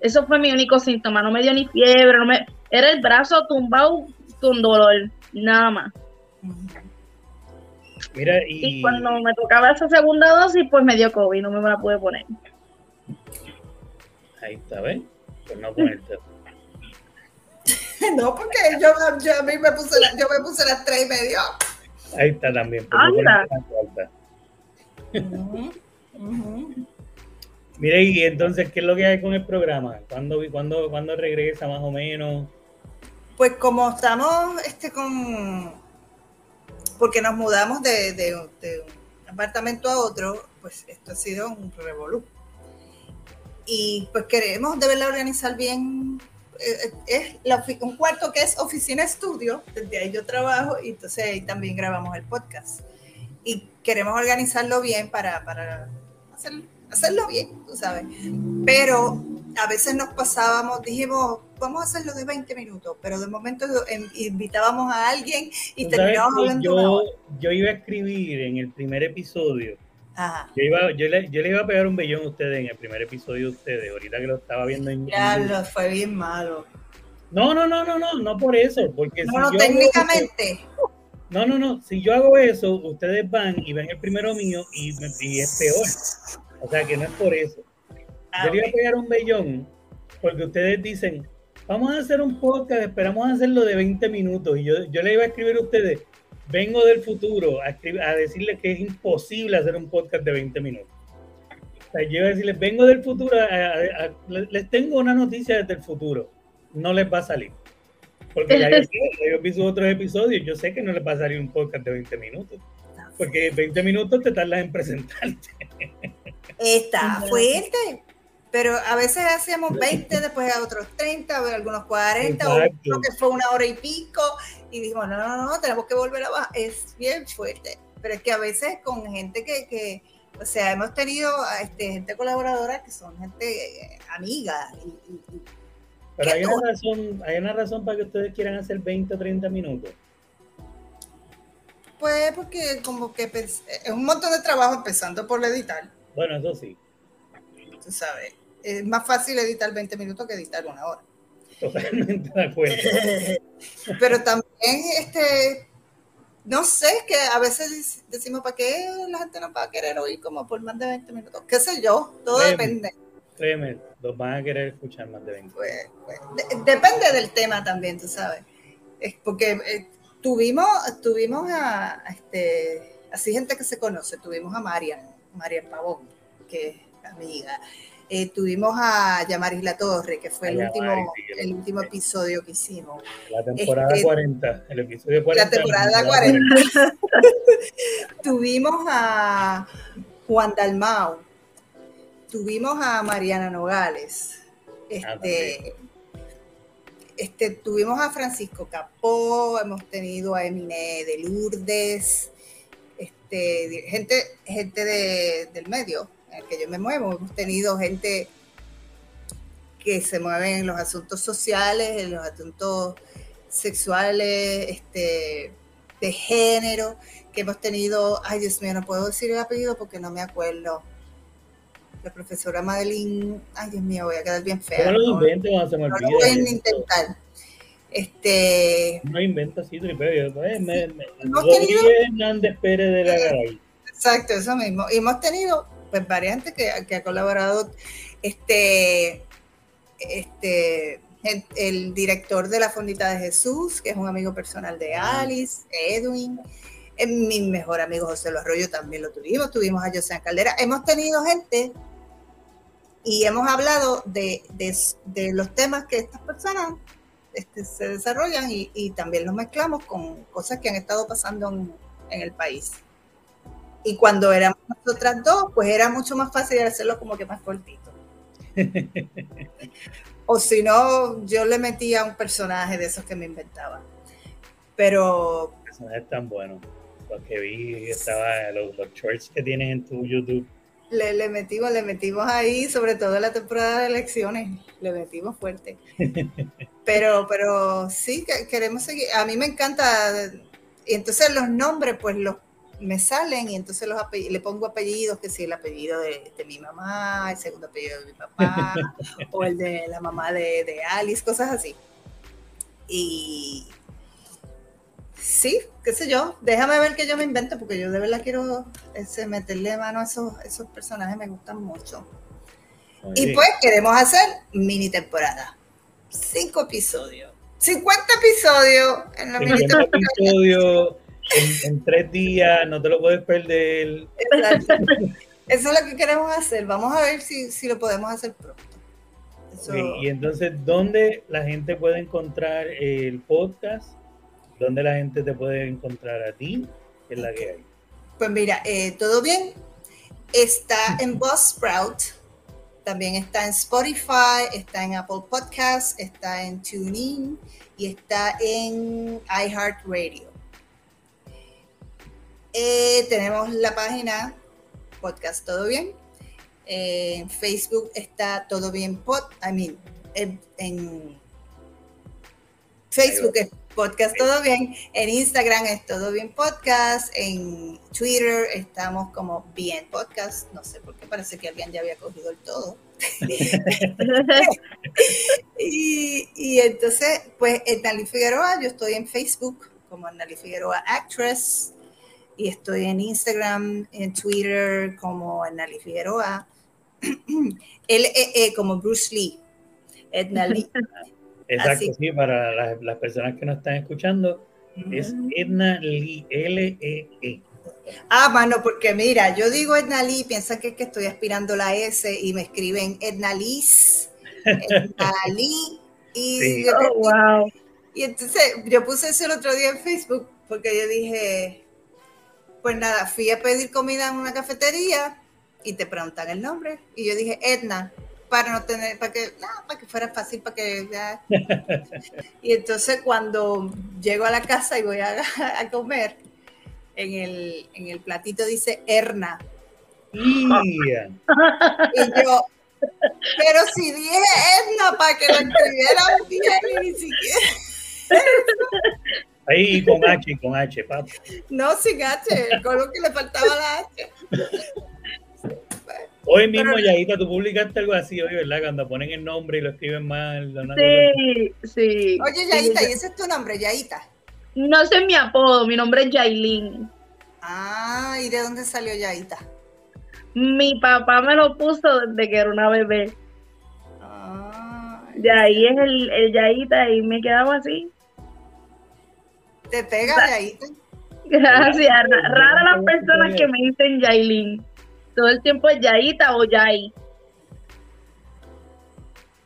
Eso fue mi único síntoma. No me dio ni fiebre, no me... era el brazo tumbado con dolor, nada más. Mira, y... cuando me tocaba esa segunda dosis, pues me dio COVID, no me la pude poner. Ahí está, ¿ves? Pues no ponerte. (laughs) no, porque yo, a mí me puse, yo me puse las tres y medio. Ahí está también. Mire, y entonces, ¿qué es lo que hay con el programa? ¿Cuándo, cuándo, cuándo regresa más o menos? Pues como estamos este, con... Porque nos mudamos de, de, un apartamento a otro, pues esto ha sido un revolú. Y pues queremos de verdad organizar bien eh, es un cuarto que es oficina estudio, desde ahí yo trabajo y entonces ahí también grabamos el podcast. Y queremos organizarlo bien para, para hacer, hacerlo bien, tú sabes. Pero a veces nos pasábamos, dijimos, vamos a hacerlo de 20 minutos, pero de momento invitábamos a alguien y terminábamos hablando. Yo, yo iba a escribir en el primer episodio yo, iba, yo, le, yo, le, iba a pegar un bellón a ustedes en el primer episodio de ustedes, ahorita que lo estaba viendo en Ya, lo fue bien malo. No, no, no, no, no, no por eso, porque no, no, técnicamente. no, no, no, si yo hago eso, ustedes van y ven el primero mío y, y es peor. O sea que no es por eso. Ah, yo le iba a pegar un bellón porque ustedes dicen, vamos a hacer un podcast, esperamos hacerlo de 20 minutos. Y yo, yo le iba a escribir a ustedes, vengo del futuro a, a decirles que es imposible hacer un podcast de 20 minutos. O sea, yo a decirles, vengo del futuro, les tengo una noticia desde el futuro, no les va a salir. Porque (laughs) ya yo, vi sus otros episodios, yo sé que no les va a salir un podcast de 20 minutos. Porque 20 minutos te tardas en presentarte. Está fuerte pero a veces hacíamos 20, después a otros 30, algunos 40, o creo que fue una hora y pico, y dijimos, no, no, no, tenemos que volver a bajar. Es bien fuerte, pero es que a veces con gente que, que o sea, hemos tenido este, gente colaboradora que son gente eh, amiga. pero hay una, razón, hay una razón para que ustedes quieran hacer 20 o 30 minutos. Pues porque como que es un montón de trabajo empezando por editar. Bueno, eso sí. Tú sabes es más fácil editar 20 minutos que editar una hora. Totalmente de acuerdo. (laughs) Pero también, este, no sé, que a veces decimos, ¿para qué la gente no va a querer oír como por más de 20 minutos? ¿Qué sé yo? Todo depende. Créeme, los van a querer escuchar más de 20. Pues, pues depende del tema también, tú sabes. Es porque eh, tuvimos, tuvimos a, este, así gente que se conoce, tuvimos a Marian, Marian Pavón, que es amiga. Eh, tuvimos a Yamaris La Torre, que fue el, último, el último episodio que hicimos. La temporada 40, este, el episodio 40. La temporada 40. (laughs) tuvimos a Juan Dalmau, tuvimos a Mariana Nogales, este, este, tuvimos a Francisco Capó, hemos tenido a Emine de Lourdes, este, gente, gente de, del medio que yo me muevo. Hemos tenido gente que se mueven en los asuntos sociales, en los asuntos sexuales, este, de género, que hemos tenido, ay Dios mío, no puedo decir el apellido porque no me acuerdo. La profesora Madeline, ay Dios mío, voy a quedar bien fea. No lo invento cuando se me olvida. No lo a intentar. Este. No invento así, tripeo. Me, me, hemos tenido, Hernández Pérez de la Garay. Exacto, eso mismo. Y hemos tenido pues variantes que, que ha colaborado este, este el, director de la Fondita de Jesús, que es un amigo personal de Alice, Edwin. Mi mejor amigo José Los Arroyo también lo tuvimos, tuvimos a José Caldera. Hemos tenido gente y hemos hablado de, de, los temas que estas personas este, se desarrollan y, también los mezclamos con cosas que han estado pasando en, en el país. Y cuando éramos nosotras dos, pues era mucho más fácil hacerlo como que más cortito. (laughs) O si no, yo le metía un personaje de esos que me inventaba. Pero. Personajes tan buenos. Los que vi, estaba, los, los shorts que tienes en tu YouTube. Le, le, metimos, le metimos ahí, sobre todo en la temporada de elecciones, le metimos fuerte. (laughs) Pero, pero sí, queremos seguir. A mí me encanta. Y entonces los nombres, pues los me salen y entonces los le pongo apellidos, que si el apellido de, mi mamá, el segundo apellido de mi papá, (laughs) o el de la mamá de, de, Alice, cosas así. Y sí, qué sé yo, déjame ver que yo me invento, porque yo de verdad quiero ese, meterle mano a esos, esos personajes, me gustan mucho. y pues queremos hacer mini temporada. Cinco episodios. 50 episodios en la mini temporada en, tres días, no te lo puedes perder. Eso es lo que queremos hacer. Vamos a ver si, si lo podemos hacer pronto. y entonces, ¿dónde la gente puede encontrar el podcast? ¿Dónde la gente te puede encontrar a ti? ¿Qué es la que hay? Pues mira, eh, todo bien. Está en Buzzsprout, también está en Spotify, está en Apple Podcasts, está en TuneIn y está en iHeartRadio. Eh, tenemos la página Podcast Todo Bien. Eh, en Facebook está Todo Bien Pod. I mean, en, Facebook es Podcast Todo Bien. En Instagram es Todo Bien Podcast. En Twitter estamos como Bien Podcast. No sé por qué parece que alguien ya había cogido el todo. (laughs) y, y, entonces, pues, Nali Figueroa, yo estoy en Facebook como Nali Figueroa Actress y estoy en Instagram, en Twitter como Nali Figueroa, (clears throat) él eh, eh, como Bruce Lee, Edna Lee. (laughs) Exacto, sí, para las, personas que nos están escuchando, es Edna Lee, L-E-E. e Ah, mano, porque mira, yo digo Edna Lee, piensan que es que estoy aspirando la S y me escriben Edna Liz, Edna (laughs) Lee. Y, oh, wow. y entonces yo puse eso el otro día en Facebook porque yo dije, pues nada, fui a pedir comida en una cafetería y te preguntan el nombre. Y yo dije, Edna, para no tener, para que, para que fuera fácil, para que (laughs) Y entonces cuando llego a la casa y voy a, comer, en el, en el platito dice Erna. Y yo, pero si dije Edna para que lo escribieran bien y ni siquiera. (laughs) Ahí con H, con H, papi. No, sin H, con lo que le faltaba la H. Hoy mismo, Yaita, tú publicaste algo así hoy, ¿verdad? Cuando ponen el nombre y lo escriben mal. Sí, sí. Oye, Yaita, ¿y ese es tu nombre, Yaita? No sé mi apodo, mi nombre es Yailin. Ah, ¿y de dónde salió Yaita? Mi papá me lo puso desde que era una bebé. Ah. De ahí es el, el Yaita y me quedaba así. Te pega de ahí. Gracias. Rara las personas que me dicen Yailin. Todo el tiempo es Yaita o Yai.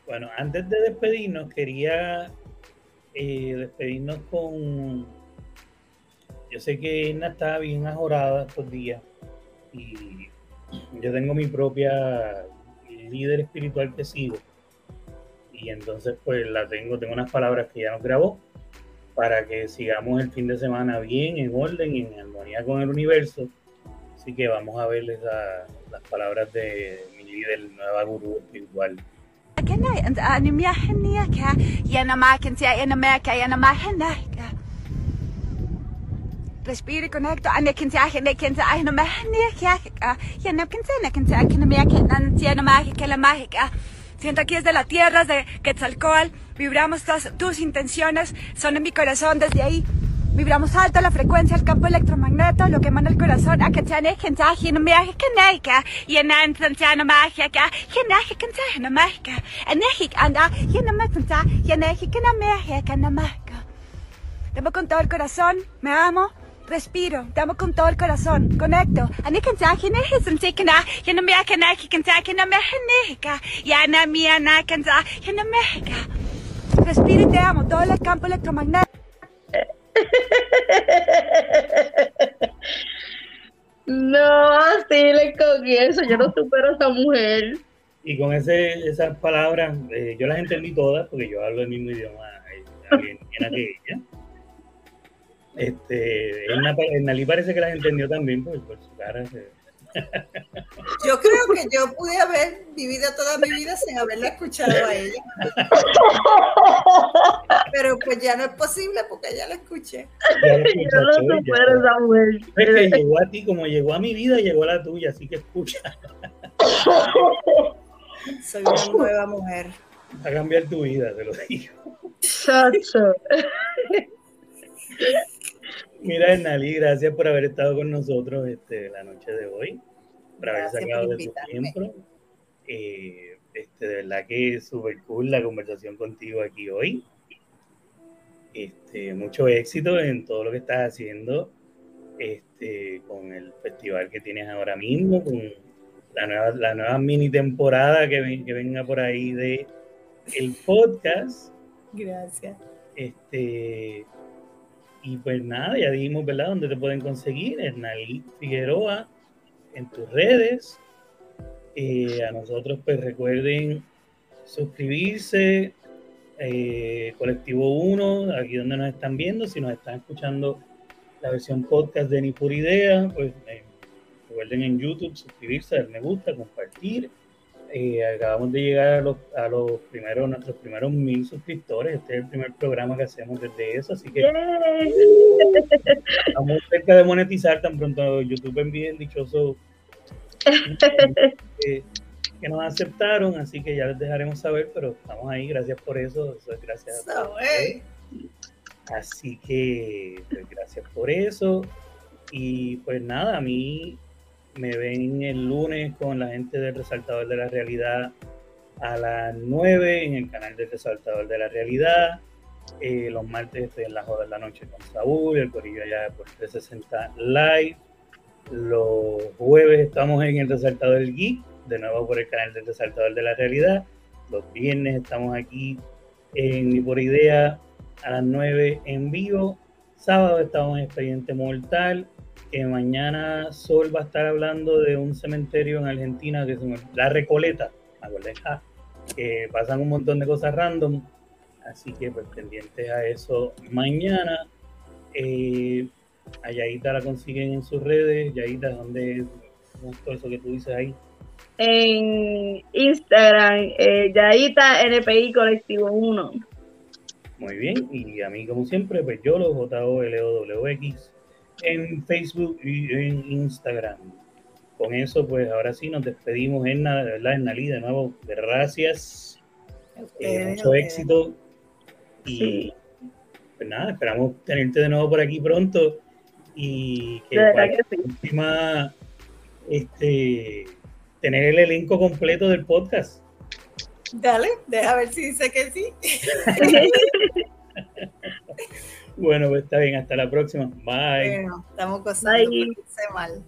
Bueno, antes de despedirnos, quería eh, despedirnos con. Yo sé que Inna está bien ajorada estos días y yo tengo mi propia líder espiritual que sigo. Y entonces, pues la tengo, tengo unas palabras que ya nos grabó para que sigamos el fin de semana bien, en orden y en armonía con el universo. Así que vamos a verles las palabras de mi líder, nueva gurú espiritual. Respire conecto. Ane kinse aje ne kinse aje no mahne ya ya no kinse ne kinse aje no me que no magia que la mágica. Siento aquí desde la tierra de Quetzalcoatl, vibramos tus intenciones, son en mi corazón desde ahí. Vibramos alto la frecuencia del campo electromagneto, lo que emana el corazón. Debo con todo el corazón, me amo, respiro, damos con todo el corazón, conecto. Ani kanta hine hisim tikna, hina mi akana ki kanta hina me hineka, yana mi ana kanta hina mehika. Respiro y te amo, todo el campo electromagnético. (laughs) No, así le cogí eso, yo no supero a esa mujer. Y con ese, esas palabras, eh, yo las entendí todas porque yo hablo el mismo idioma eh, que ella. Este, Nalí parece que las entendió también por, su cara. Yo creo que yo pude haber vivido toda mi vida sin haberla escuchado a ella. Pero pues ya no es posible porque ya la escuché. Ya yo no supero Samuel. Es que llegó a ti, como llegó a mi vida, llegó a la tuya, así que escucha. Soy una nueva mujer. Va a cambiar tu vida, te lo digo. Mira, Nali, gracias por haber estado con nosotros este, la noche de hoy, por haber sacado de su tiempo. Eh, este, de verdad que es súper cool la conversación contigo aquí hoy. Este, mucho éxito en todo lo que estás haciendo este, con el festival que tienes ahora mismo, con la nueva, la nueva mini temporada que, que venga por ahí de el podcast. Gracias. Este, y pues nada, ya dijimos, ¿verdad? Dónde te pueden conseguir, Hernalí Figueroa, en tus redes. Eh, a nosotros, pues recuerden suscribirse, eh, Colectivo 1, aquí donde nos están viendo, si nos están escuchando la versión podcast de Ni por Idea, pues eh, recuerden en YouTube suscribirse, dar me gusta, compartir eh, acabamos de llegar a los, a los primeros, nuestros primeros mil suscriptores. Este es el primer programa que hacemos desde eso, así que estamos cerca de monetizar. Tan pronto YouTube envíe el dichoso (laughs) que, nos aceptaron, así que ya les dejaremos saber, pero estamos ahí, gracias por eso, eso es gracias a Así que pues, gracias por eso. Y pues nada, a mí me ven el lunes con la gente del Resaltador de la Realidad a las 9 en el canal del Resaltador de la Realidad. Eh, los martes estoy en la joda de la noche con Saúl, el corillo allá por 360 Live. Los jueves estamos en el Resaltador Geek, de nuevo por el canal del Resaltador de la Realidad. Los viernes estamos aquí en Por Idea a las 9 en vivo. Sábado estamos en Expediente Mortal que mañana Sol va a estar hablando de un cementerio en Argentina que es La Recoleta, que pasan un montón de cosas random, así que pues pendientes a eso mañana. Eh, a Yaita la consiguen en sus redes, Yaita, ¿dónde todo eso que tú dices ahí? En Instagram, eh, Yaita NPI Colectivo 1. Muy bien, y a mí como siempre, pues yo lo J-O-L-O-W-X en Facebook y en Instagram. Con eso, pues ahora sí nos despedimos, en de verdad, Nalí, de nuevo, gracias. Eh, mucho éxito. Y pues nada, esperamos tenerte de nuevo por aquí pronto. Y que, última, este, tener el elenco completo del podcast. Dale, deja ver si dice que sí. (laughs) (laughs) Bueno, pues está bien, hasta la próxima. Bye. Bueno, estamos cosando mal.